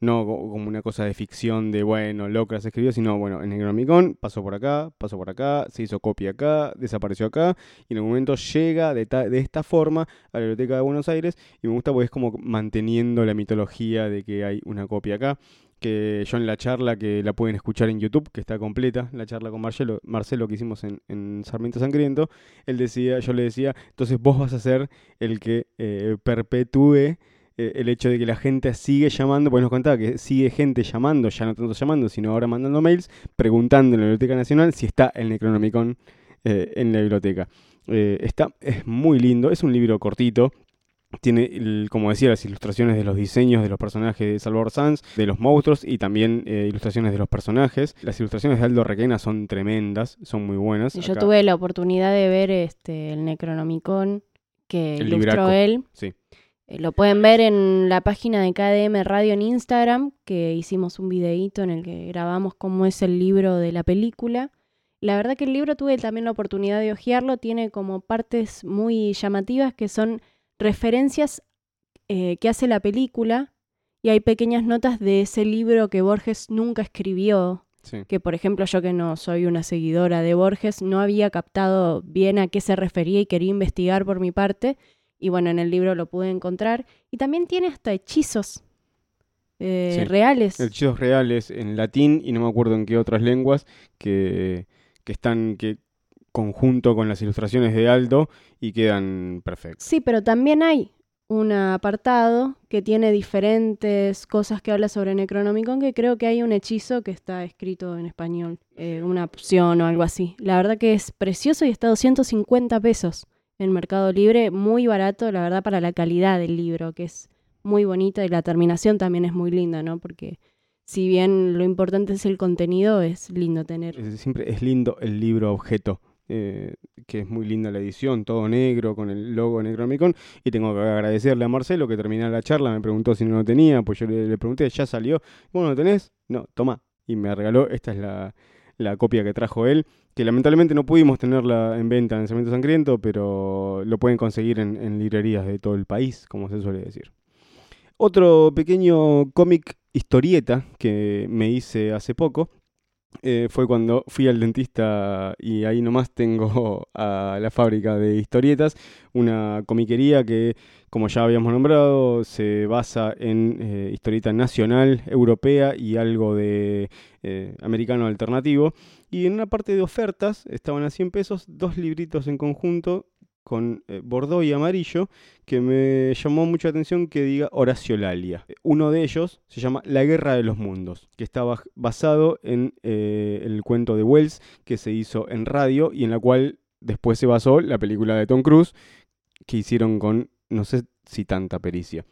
No co- como una cosa de ficción de, bueno, Locras escribió, sino, bueno, el Necronomicon pasó por acá, pasó por acá, se hizo copia acá, desapareció acá, y en algún momento llega de, ta- de esta forma a la Biblioteca de Buenos Aires, y me gusta porque es como manteniendo la mitología de que hay una copia acá. Que yo en la charla que la pueden escuchar en YouTube, que está completa, la charla con Marcelo, Marcelo que hicimos en, en Sarmiento Sangriento, él decía, yo le decía, entonces vos vas a ser el que eh, perpetúe eh, el hecho de que la gente sigue llamando, pues nos contaba que sigue gente llamando, ya no tanto llamando, sino ahora mandando mails, preguntando en la Biblioteca Nacional si está el Necronomicon eh, en la biblioteca. Está, es muy lindo, es un libro cortito. Tiene, el- como decía, las ilustraciones de los diseños de los personajes de Salvador Sanz, de los monstruos y también eh, ilustraciones de los personajes. Las ilustraciones de Aldo Requena son tremendas, son muy buenas.
Yo
Acá-
tuve la oportunidad de ver este, el Necronomicon que
El
ilustró
libraco.
él.
Sí.
Eh, Lo pueden ver en la página de KDM Radio en Instagram, que hicimos un videíto en el que grabamos cómo es el libro de la película. La verdad que el libro tuve también la oportunidad de hojearlo, tiene como partes muy llamativas que son referencias eh, que hace la película y hay pequeñas notas de ese libro que Borges nunca escribió,
Sí.
que por ejemplo yo que no soy una seguidora de Borges no había captado bien a qué se refería y quería investigar por mi parte y bueno en el libro lo pude encontrar y también tiene hasta hechizos eh,
Sí.
reales
hechizos reales en latín y no me acuerdo en qué otras lenguas que, que están que conjunto con las ilustraciones de Aldo y quedan perfectos.
sí pero también hay un apartado que tiene diferentes cosas que habla sobre Necronomicon que creo que hay un hechizo que está escrito en español eh, una opción o algo así la verdad que es precioso y está a 250 pesos en Mercado Libre, muy barato, la verdad, para la calidad del libro, que es muy bonita y la terminación también es muy linda, ¿no? Porque si bien lo importante es el contenido, es lindo tener.
Es- siempre es lindo el libro objeto, eh, que es muy linda la edición, todo negro con el logo de Necronomicon. Y tengo que agradecerle a Marcelo que terminé la charla, me preguntó si no lo tenía, pues yo le, pregunté, ¿ya salió? Bueno, ¿lo tenés? No, toma. Y me regaló, esta es la, la copia que trajo él, que lamentablemente no pudimos tenerla en venta en Cemento Sangriento, pero lo pueden conseguir en, en librerías de todo el país, como se suele decir. Otro pequeño cómic historieta que me hice hace poco eh, fue cuando fui al dentista y ahí nomás tengo a la fábrica de historietas, una comiquería que, como ya habíamos nombrado, se basa en eh, historieta nacional, europea y algo de eh, americano alternativo. Y en una parte de ofertas estaban a 100 pesos dos libritos en conjunto con eh, bordó y amarillo que me llamó mucha atención que diga Horacio Lalia. Uno de ellos se llama La Guerra de los Mundos, que está basado en eh, el cuento de Wells que se hizo en radio y en la cual después se basó la película de Tom Cruise que hicieron con no sé si tanta pericia.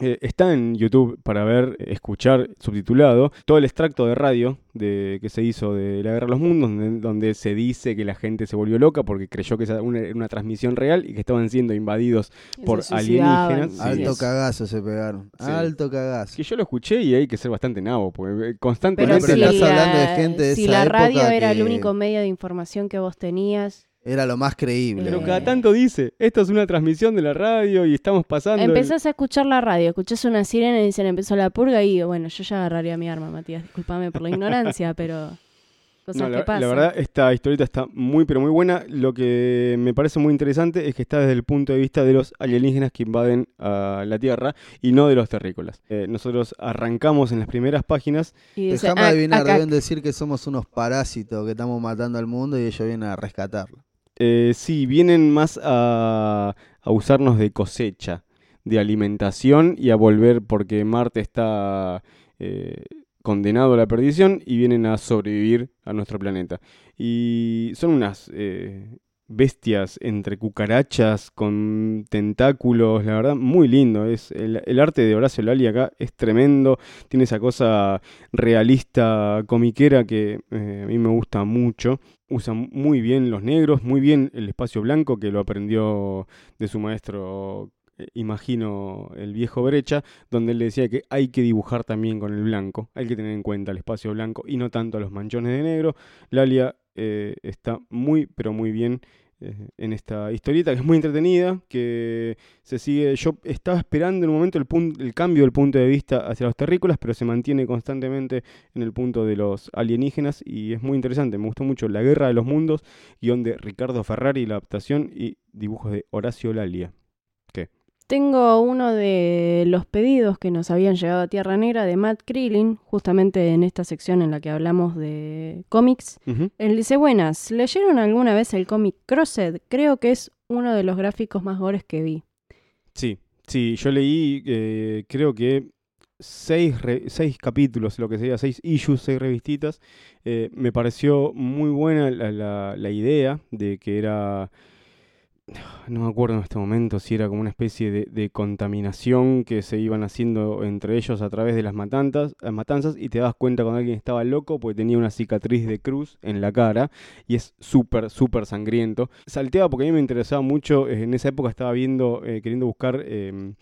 Eh, está en YouTube para ver, escuchar subtitulado todo el extracto de radio de, que se hizo de la Guerra de los Mundos, donde, donde se dice que la gente se volvió loca porque creyó que era una, era una transmisión real y que estaban siendo invadidos por alienígenas. Sí.
Alto
es.
cagazo se pegaron.
Sí.
Alto cagazo.
Que yo lo escuché y hay que ser bastante nabo, porque eh,
Pero,
constantemente...
pero
si,
estás
la,
hablando de gente de
si
esa
la radio
época
era el único medio de información que vos tenías,
Era lo más creíble.
Pero cada tanto dice, esto es una transmisión de la radio y estamos pasando... el-
empezás a escuchar la radio, escuchás una sirena y dicen empezó la purga y bueno, yo ya agarraría mi arma, Matías. Discúlpame por la ignorancia, pero cosas
No,
que pasan.
la verdad, esta historieta está muy, pero muy buena. Lo que me parece muy interesante es que está desde el punto de vista de los alienígenas que invaden a la Tierra y no de los terrícolas. Eh, nosotros arrancamos en las primeras páginas.
y dice,
Déjame
"Ah,
adivinar,
acá-
deben decir que somos unos parásitos que estamos matando al mundo y ellos vienen a rescatarlo.
Eh, sí, vienen más a, a usarnos de cosecha, de alimentación y a volver porque Marte está eh, condenado a la perdición y vienen a sobrevivir a nuestro planeta. Y son unas eh, bestias entre cucarachas con tentáculos, la verdad, muy lindo. Es el, arte de Horacio Lali acá es tremendo, tiene esa cosa realista, comiquera que eh, a mí me gusta mucho. Usa muy bien los negros, muy bien el espacio blanco que lo aprendió de su maestro, eh, imagino, el viejo Brecha, donde él decía que hay que dibujar también con el blanco, hay que tener en cuenta el espacio blanco y no tanto los manchones de negro. Lalia eh, está muy, pero muy bien en esta historieta que es muy entretenida, que se sigue. Yo estaba esperando en un momento el, pun- el cambio del punto de vista hacia los terrícolas, pero se mantiene constantemente en el punto de los alienígenas y es muy interesante. Me gustó mucho La Guerra de los Mundos, guion de Ricardo Ferrari, la adaptación y dibujos de Horacio Lalia.
Tengo uno de los pedidos que nos habían llegado a Tierra Negra de Matt Krillin, justamente en esta sección en la que hablamos de cómics. Él dice, buenas, ¿leyeron alguna vez el cómic Crossed? Creo que es uno de los gráficos más gores que vi.
Sí, sí, yo leí, eh, creo que seis, seis capítulos, lo que sería seis issues, seis revistitas. Eh, me pareció muy buena la, la- la idea de que era, no me acuerdo en este momento si era como una especie de, contaminación que se iban haciendo entre ellos a través de las matanzas, las matanzas y te das cuenta cuando alguien estaba loco porque tenía una cicatriz de cruz en la cara y es súper, súper sangriento. Salteaba porque a mí me interesaba mucho, eh, en esa época estaba viendo, eh, queriendo buscar eh,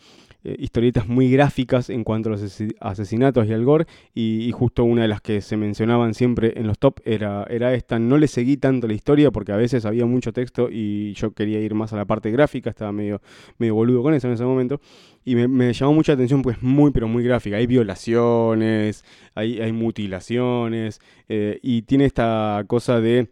eh, historietas muy gráficas en cuanto a los asesi- asesinatos y al gore y, justo una de las que se mencionaban siempre en los top era, era esta. No le seguí tanto la historia porque a veces había mucho texto y yo quería ir más a la parte gráfica, estaba medio, medio boludo con eso en ese momento. Y me, llamó mucha atención porque es muy, pero muy gráfica. Hay violaciones, hay, hay mutilaciones eh, y tiene esta cosa de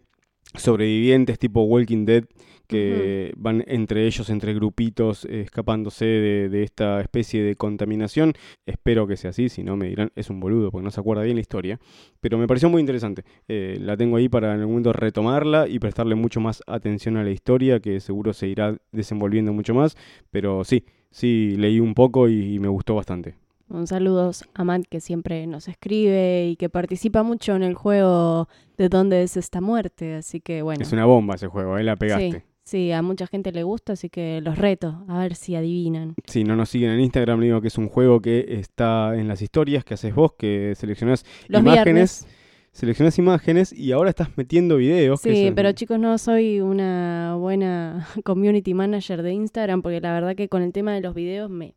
sobrevivientes tipo Walking Dead que van entre ellos, entre grupitos, eh, escapándose de, de esta especie de contaminación. Espero que sea así, si no me dirán, es un boludo, porque no se acuerda bien la historia. Pero me pareció muy interesante. Eh, la tengo ahí para en algún momento retomarla y prestarle mucho más atención a la historia, que seguro se irá desenvolviendo mucho más. Pero sí, sí, leí un poco y, y me gustó bastante.
Un saludo a Matt que siempre nos escribe y que participa mucho en el juego de dónde es esta muerte, así que bueno.
Es una bomba ese juego, ahí la pegaste.
Sí, sí, a mucha gente le gusta, así que los reto, a ver si adivinan.
Si no nos siguen en Instagram, digo que es un juego que está en las historias que haces vos, que seleccionás
Los
imágenes,
viernes.
seleccionás imágenes y ahora estás metiendo videos. que
Sí, pero chicos, no soy una buena community manager de Instagram porque la verdad que con el tema de los videos me,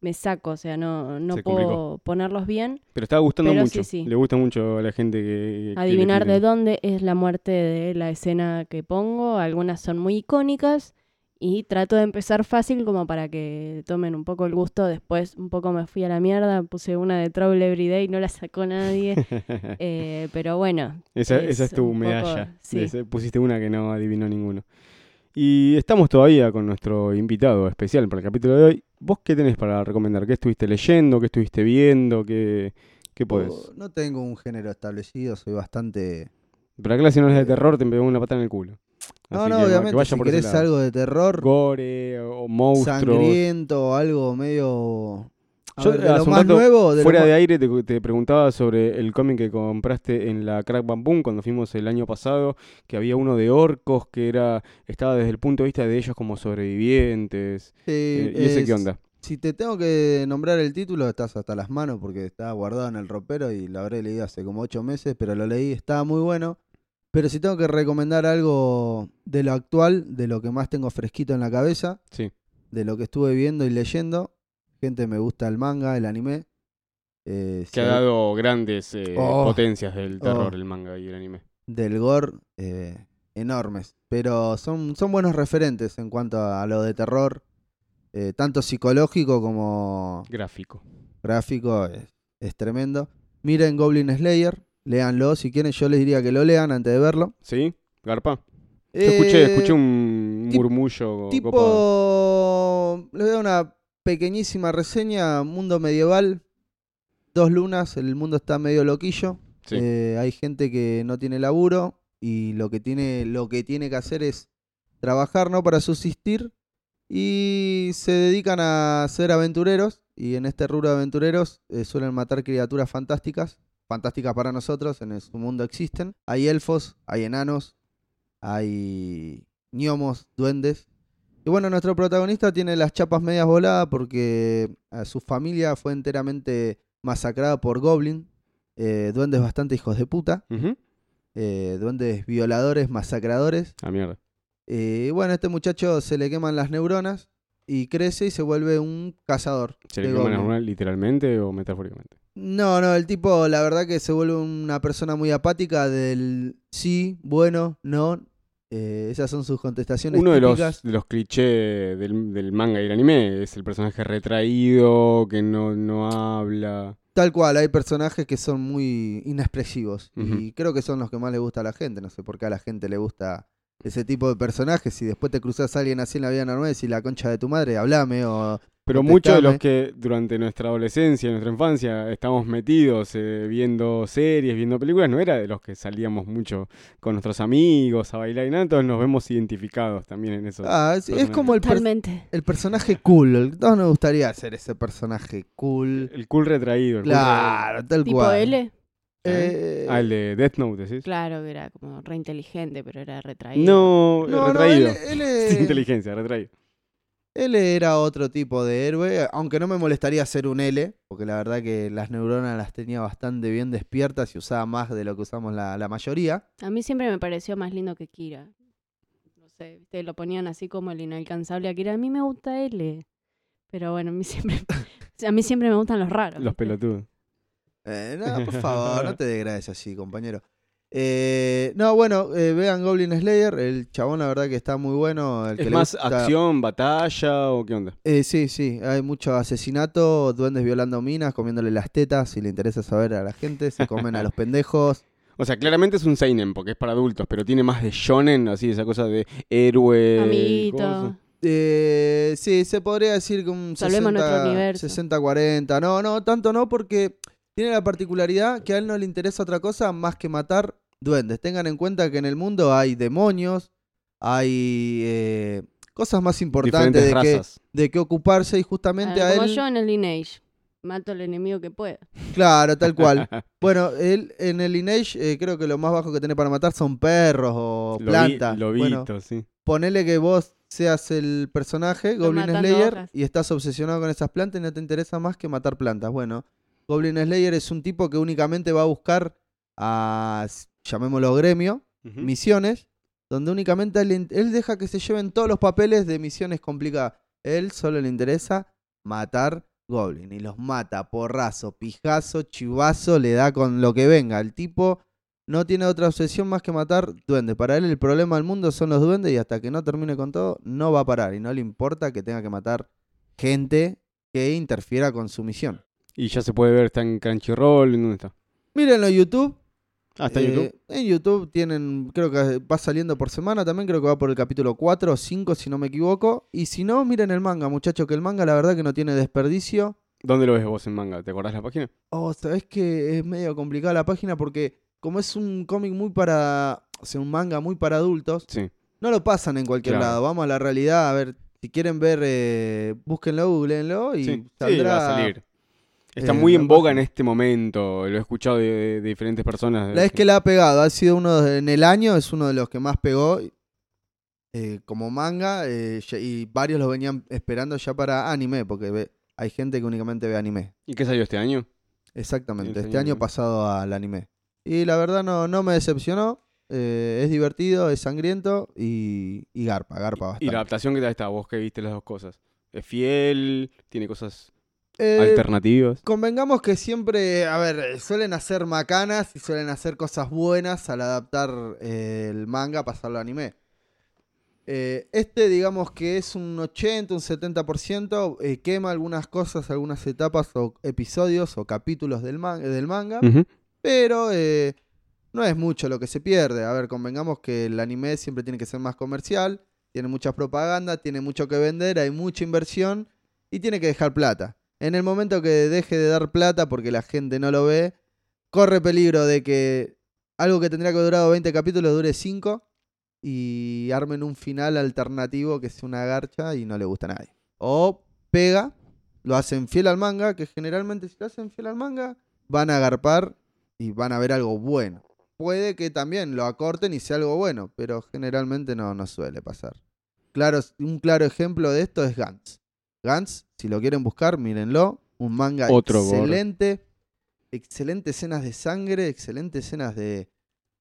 me saco, o sea, no, no
Se
puedo
complicó.
ponerlos bien.
pero está gustando
pero
mucho.
sí, sí.
Le gusta mucho a la gente que.
Adivinar de dónde es la muerte de la escena que pongo. Algunas son muy icónicas y trato de empezar fácil como para que tomen un poco el gusto. Después un poco me fui a la mierda, puse una de Trouble Everyday, no la sacó nadie. Eh, pero bueno.
esa, esa es tu
poco-
medalla.
sí.
De ese- pusiste una que no adivinó ninguno. Y estamos todavía con nuestro invitado especial para el capítulo de hoy. ¿Vos qué tenés para recomendar? ¿Qué estuviste leyendo? ¿Qué estuviste viendo? ¿Qué, qué podés?
No tengo un género establecido, soy bastante...
Pero acá si no es de terror, te pegó una pata en el culo.
No,
Así
no,
que, que
obviamente,
vaya
si
por
querés algo de terror,
gore o monstruos.
sangriento, algo medio...
Yo,
ver, de
hace
lo
un
más
rato,
nuevo, de
Fuera de aire te, te preguntaba sobre el cómic que compraste en la Crack Bam Boom cuando fuimos el año pasado, que había uno de orcos que era estaba desde el punto de vista de ellos como sobrevivientes.
Sí,
Eh, ¿Y ese qué onda?
si te tengo que nombrar el título, estás hasta las manos porque está guardado en el ropero y lo habré leído hace como ocho meses, pero lo leí, estaba muy bueno. Pero si tengo que recomendar algo de lo actual, de lo que más tengo fresquito en la cabeza,
Sí.
de lo que estuve viendo y leyendo, gente me gusta el manga, el anime. eh,
Que ha dado grandes eh,
Oh.
potencias del terror,
Oh.
el manga y el anime.
del gore eh, enormes. Pero son, son buenos referentes en cuanto a lo de terror, eh, tanto psicológico como
Gráfico.
gráfico, es, es tremendo. Miren Goblin Slayer, léanlo si quieren, yo les diría que lo lean antes de verlo.
¿Sí? Garpa. Yo escuché, escuché un murmullo
Tipo,
copado.
les voy a dar una pequeñísima reseña, mundo medieval, dos lunas, el mundo está medio loquillo.
Sí.
Eh, hay gente que no tiene laburo y lo que tiene, lo que tiene que hacer es trabajar no para subsistir y se dedican a ser aventureros y en este rubro de aventureros eh, suelen matar criaturas fantásticas, fantásticas para nosotros, en su mundo existen. Hay elfos, hay enanos, hay gnomos, duendes. Y bueno, nuestro protagonista tiene las chapas medias voladas porque a su familia fue enteramente masacrada por Goblin, eh, duendes bastante hijos de puta, eh, duendes violadores, masacradores.
Ah, mierda.
Eh, y bueno, a este muchacho se le queman las neuronas y crece y se vuelve un cazador.
¿Se le
de
quema la
goblins.
neuronal literalmente o metafóricamente?
No, no, el tipo la verdad que se vuelve una persona muy apática del sí, bueno, no. Eh, esas son sus contestaciones
Uno de los, de los clichés del, del manga y el anime es el personaje retraído, que no, no habla.
Tal cual, hay personajes que son muy inexpresivos y creo que son los que más le gusta a la gente. No sé por qué a la gente le gusta ese tipo de personajes. Si después te cruzas a alguien así en la vida normal y la concha de tu madre, hablame o...
Pero muchos de los que durante nuestra adolescencia, nuestra infancia, estamos metidos eh, viendo series, viendo películas, no era de los que salíamos mucho con nuestros amigos a bailar y nada, entonces nos vemos identificados también en eso.
Ah, es, es como el, per-
Totalmente.
el personaje cool. El- Todos nos gustaría ser ese personaje cool.
El cool retraído. El cool
Claro, tal
Tipo
cual.
L.
Eh,
Ah, el de Death Note, ¿decís?
Claro que era como re inteligente, pero era retraído.
No,
no, no,
retraído.
él, él es-
Sin inteligencia, retraído.
Él era otro tipo de héroe, aunque no me molestaría ser un L, porque la verdad que las neuronas las tenía bastante bien despiertas y usaba más de lo que usamos la, la mayoría.
A mí siempre me pareció más lindo que Kira. No sé, te lo ponían así como el inalcanzable a Kira. A mí me gusta L. Pero bueno, a mí siempre, a mí siempre me gustan los raros.
Los pelotudos.
Eh, no, por favor, no te degrades así, compañero. Eh, no, bueno, eh, vean Goblin Slayer, el chabón la verdad que está muy bueno. El que
¿Es
le
más
gusta-
acción, batalla o qué onda?
Eh, sí, sí, hay mucho asesinato, duendes violando minas, comiéndole las tetas, si le interesa saber a la gente, se comen a los pendejos.
O sea, claramente es un seinen porque es para adultos, pero tiene más de shonen, así esa cosa de héroe.
Amiguito.
Eh, sí, se podría decir que un
Salvemos nuestro
60
universo.
60-40. No, no, tanto no, porque tiene la particularidad que a él no le interesa otra cosa más que matar duendes. Tengan en cuenta que en el mundo hay demonios, hay eh, cosas más importantes de que, de que ocuparse y justamente
Ah,
a
como
él...
yo en el Lineage. Mato al enemigo que pueda.
Claro, tal cual. bueno, él en el Lineage eh, creo que lo más bajo que tiene para matar son perros o
Lobi-
plantas. Bueno,
Lobitos, sí.
ponele que vos seas el personaje,
Estoy
Goblin Slayer,
hojas.
y estás obsesionado con esas plantas y no te interesa más que matar plantas. Bueno, Goblin Slayer es un tipo que únicamente va a buscar a, llamémoslo gremio, misiones, donde únicamente él, él deja que se lleven todos los papeles de misiones complicadas. Él solo le interesa matar Goblin y los mata, porrazo, pijazo, chivazo, le da con lo que venga. El tipo no tiene otra obsesión más que matar duendes. Para él el problema del mundo son los duendes y hasta que no termine con todo no va a parar y no le importa que tenga que matar gente que interfiera con su misión.
Y ya se puede ver, está en Crunchyroll, ¿en dónde está?
Mírenlo en YouTube.
Ah, está en
Eh,
YouTube.
En YouTube tienen, creo que va saliendo por semana también, creo que va por el capítulo 4 o 5 si no me equivoco. Y si no, miren el manga, muchachos, que el manga la verdad que no tiene desperdicio.
¿Dónde lo ves vos en manga? ¿Te acordás la página?
Oh, sabes que es medio complicada la página porque como es un cómic muy para, o sea, un manga muy para adultos,
Sí.
no lo pasan en cualquier
Claro.
lado. Vamos a la realidad, a ver, si quieren ver, eh, búsquenlo, googleenlo y
Sí, sí,
saldrá.
va a salir. Está
eh,
muy en boga en este momento. Lo he escuchado de, diferentes personas.
La vez que la ha pegado, ha sido uno de- en el año, es uno de los que más pegó. eh, como manga eh, y varios lo venían esperando ya para anime, porque ve- hay gente que únicamente ve anime.
¿Y qué salió este año?
Exactamente,
El
este año
año.
pasado al anime. Y la verdad no, no me decepcionó. eh, es divertido, es sangriento y, y garpa, garpa bastante.
¿Y la adaptación qué tal está? Vos que viste las dos cosas. ¿Es fiel? ¿Tiene cosas
Eh,
alternativas?
Convengamos que siempre, a ver, suelen hacer macanas y suelen hacer cosas buenas al adaptar eh, el manga a pasarlo a anime. Eh, este, digamos que es un 80, un 70%, eh, quema algunas cosas, algunas etapas o episodios o capítulos del, man- del manga, pero no es mucho lo que se pierde. A ver, convengamos que el anime siempre tiene que ser más comercial, tiene mucha propaganda, tiene mucho que vender, hay mucha inversión y tiene que dejar plata. En el momento que deje de dar plata porque la gente no lo ve, corre peligro de que algo que tendría que haber durado 20 capítulos dure 5 y armen un final alternativo que sea una garcha y no le gusta a nadie. O pega, lo hacen fiel al manga, que generalmente si lo hacen fiel al manga, van a agarpar y van a ver algo bueno. Puede que también lo acorten y sea algo bueno, pero generalmente no, no suele pasar. Claro, un claro ejemplo de esto es Gantz. Gantz, si lo quieren buscar, mírenlo. Un manga
Otro gore.
excelente. Excelentes escenas de sangre, excelentes escenas de,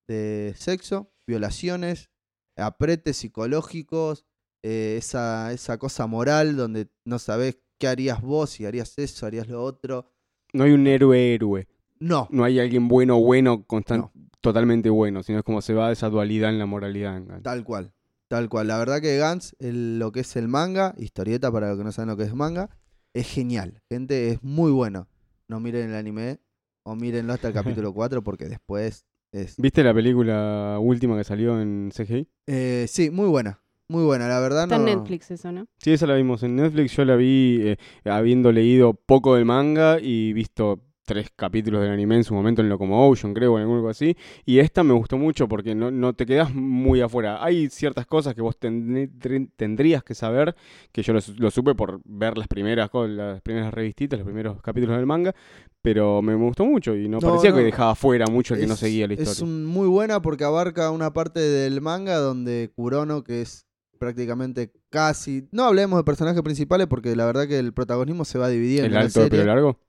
de sexo, violaciones, apretes psicológicos, eh, esa, esa cosa moral donde no sabes qué harías vos, si harías eso, harías lo otro.
No hay un héroe héroe.
No,
No hay alguien bueno, bueno,
No.
totalmente bueno, sino es como se va esa dualidad en la moralidad.
Tal cual, tal cual. La verdad que Gantz, el- lo que es el manga, historieta para los que no saben lo que es manga, es genial. Gente, es muy bueno. No miren el anime o mírenlo hasta el capítulo 4 porque después es...
¿Viste la película última que salió en CGI?
Eh, sí, muy buena. Muy buena, la verdad
Está en
no...
Netflix eso, ¿no?
Sí, esa la vimos en Netflix. Yo la vi eh, habiendo leído poco del manga y visto tres capítulos del anime en su momento en Locomotion, creo, o en algo así. Y esta me gustó mucho porque no, no te quedas muy afuera. Hay ciertas cosas que vos tendrías que saber, que yo lo, su- lo supe por ver las primeras, las primeras revistitas, los primeros capítulos del manga, pero me gustó mucho y no,
No,
parecía que dejaba fuera mucho el que no seguía la historia.
Es un- muy buena porque abarca una parte del manga donde Kurono, que es prácticamente casi... No hablemos de personajes principales porque la verdad que el protagonismo se va dividiendo.
¿El alto de pelo largo?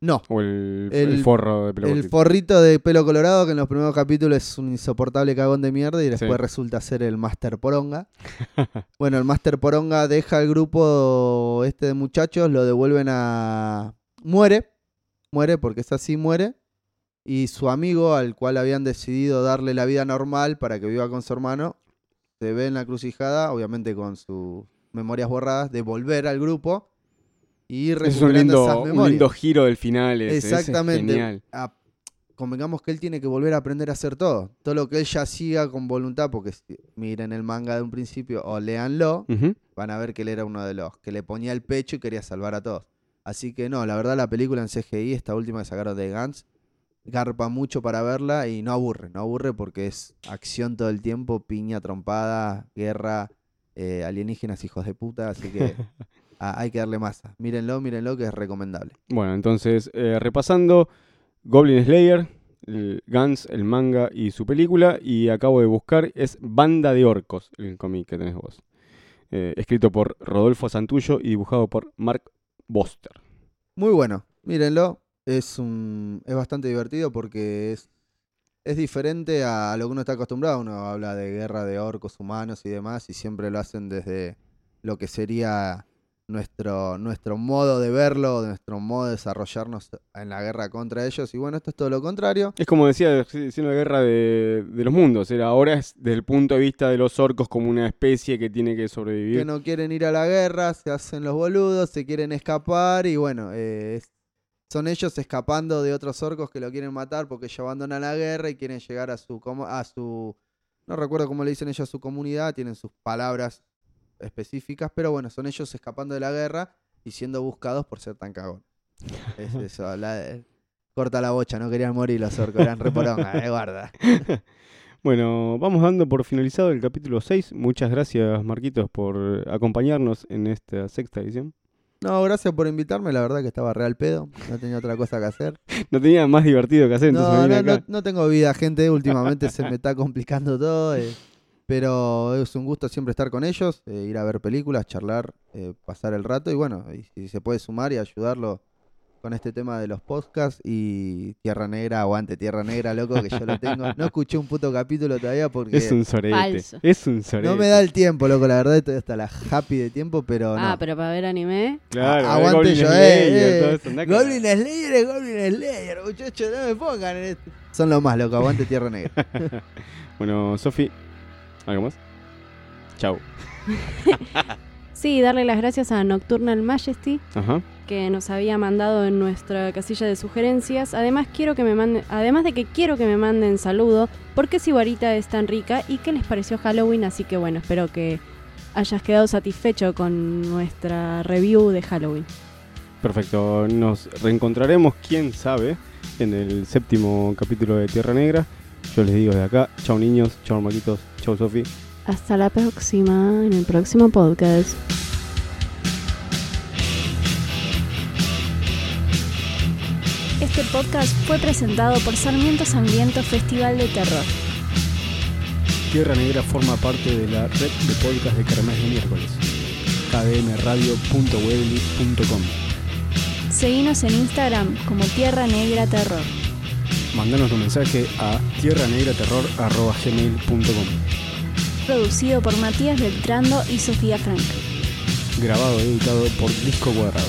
No,
¿O el,
El-
el forro de pelo
el forrito de pelo colorado que en los primeros capítulos es un insoportable cagón de mierda y después
Sí.
resulta ser el Master Poronga. bueno, el Master Poronga deja el grupo este de muchachos, lo devuelven a... Muere, muere porque es así, muere. Y su amigo, al cual habían decidido darle la vida normal para que viva con su hermano, se ve en la crucijada, obviamente con sus memorias borradas, de volver al grupo y
Ese es un
recuperando
lindo,
esas
un
memorias.
lindo giro del final. ese, ese es
Exactamente. a- convengamos que él tiene que volver a aprender a hacer todo. Todo lo que él ya hacía con voluntad, porque si miren el manga de un principio o léanlo,
Ujú.
van a ver que él era uno de los que le ponía el pecho y quería salvar a todos. Así que no, la verdad la película en CGI, esta última que sacaron de Gantz, garpa mucho para verla y no aburre, no aburre porque es acción todo el tiempo, piña, trompada, guerra, eh, alienígenas, hijos de puta, así que ah, hay que darle masa. Mírenlo, mírenlo que es recomendable.
Bueno, entonces, eh, repasando, Goblin Slayer, el Guns, el manga y su película, y acabo de buscar, es Banda de Orcos, el cómic que tenés vos. Eh, escrito por Rodolfo Santullo y dibujado por Mark Boster.
Muy bueno, mírenlo. Es un es bastante divertido porque es es diferente a lo que uno está acostumbrado. Uno habla de guerra de orcos humanos y demás y siempre lo hacen desde lo que sería nuestro nuestro modo de verlo, nuestro modo de desarrollarnos en la guerra contra ellos. Y bueno, esto es todo lo contrario.
Es como decía, siendo la guerra de, de los mundos, era ahora es desde el punto de vista de los orcos como una especie que tiene que sobrevivir.
Que no quieren ir a la guerra, se hacen los boludos, se quieren escapar y bueno, eh, son ellos escapando de otros orcos que lo quieren matar porque ya abandonan la guerra y quieren llegar a su a su no recuerdo cómo le dicen ellos a su comunidad, tienen sus palabras específicas, pero bueno, son ellos escapando de la guerra y siendo buscados por ser tan cagón. Es eso, la- corta la bocha, no querían morir los orcos, eran reporonga, eh, guarda.
Bueno, vamos dando por finalizado el capítulo 6. Muchas gracias, Marquitos, por acompañarnos en esta sexta edición.
No, gracias por invitarme, la verdad que estaba real pedo, no tenía otra cosa que hacer.
No tenía más divertido que hacer, entonces
No,
vine
no, no, no tengo vida, gente. Últimamente se me está complicando todo. eh. Pero es un gusto siempre estar con ellos, eh, ir a ver películas, charlar, eh, pasar el rato y bueno, y si se puede sumar y ayudarlo con este tema de los podcasts y Tierra Negra, aguante Tierra Negra, loco, que yo lo tengo. No escuché un puto capítulo todavía porque
Es un sorete.
Falso.
Es un sorete.
no me da el tiempo, loco, la verdad, estoy hasta la happy de tiempo, pero
Ah,
no.
pero para ver anime.
Claro,
A- aguante
Goblin
yo,
Slayer,
eh,
todo
eh. Goblin. Slayer es Goblin Slayer, muchachos, no me pongan en esto. Son los más, loco, aguante Tierra Negra.
Bueno, Sofi, ¿algo más? Chau.
Sí, darle las gracias a Nocturnal Majesty
Ajá.
que nos había mandado en nuestra casilla de sugerencias. Además quiero que me manden, además de que quiero que me manden saludo, porque Sibarita es tan rica y qué les pareció Halloween, así que bueno, espero que hayas quedado satisfecho con nuestra review de Halloween.
Perfecto. Nos reencontraremos, quién sabe, en el séptimo capítulo de Tierra Negra. Yo les digo de acá, chau niños, chau hermanitos, chau Sofi.
Hasta la próxima, en el próximo podcast.
Este podcast fue presentado por Sarmiento Sangriento Festival de Terror.
Tierra Negra forma parte de la red de podcast de Kermés de miércoles. kdmradio.weebly.com
Seguinos en Instagram como Tierra Negra Terror.
Mandanos un mensaje a tierranegraterror.gmail.com
Producido por Matías Beltrando y Sofía Frank.
Grabado y editado por Disco Cuadrado.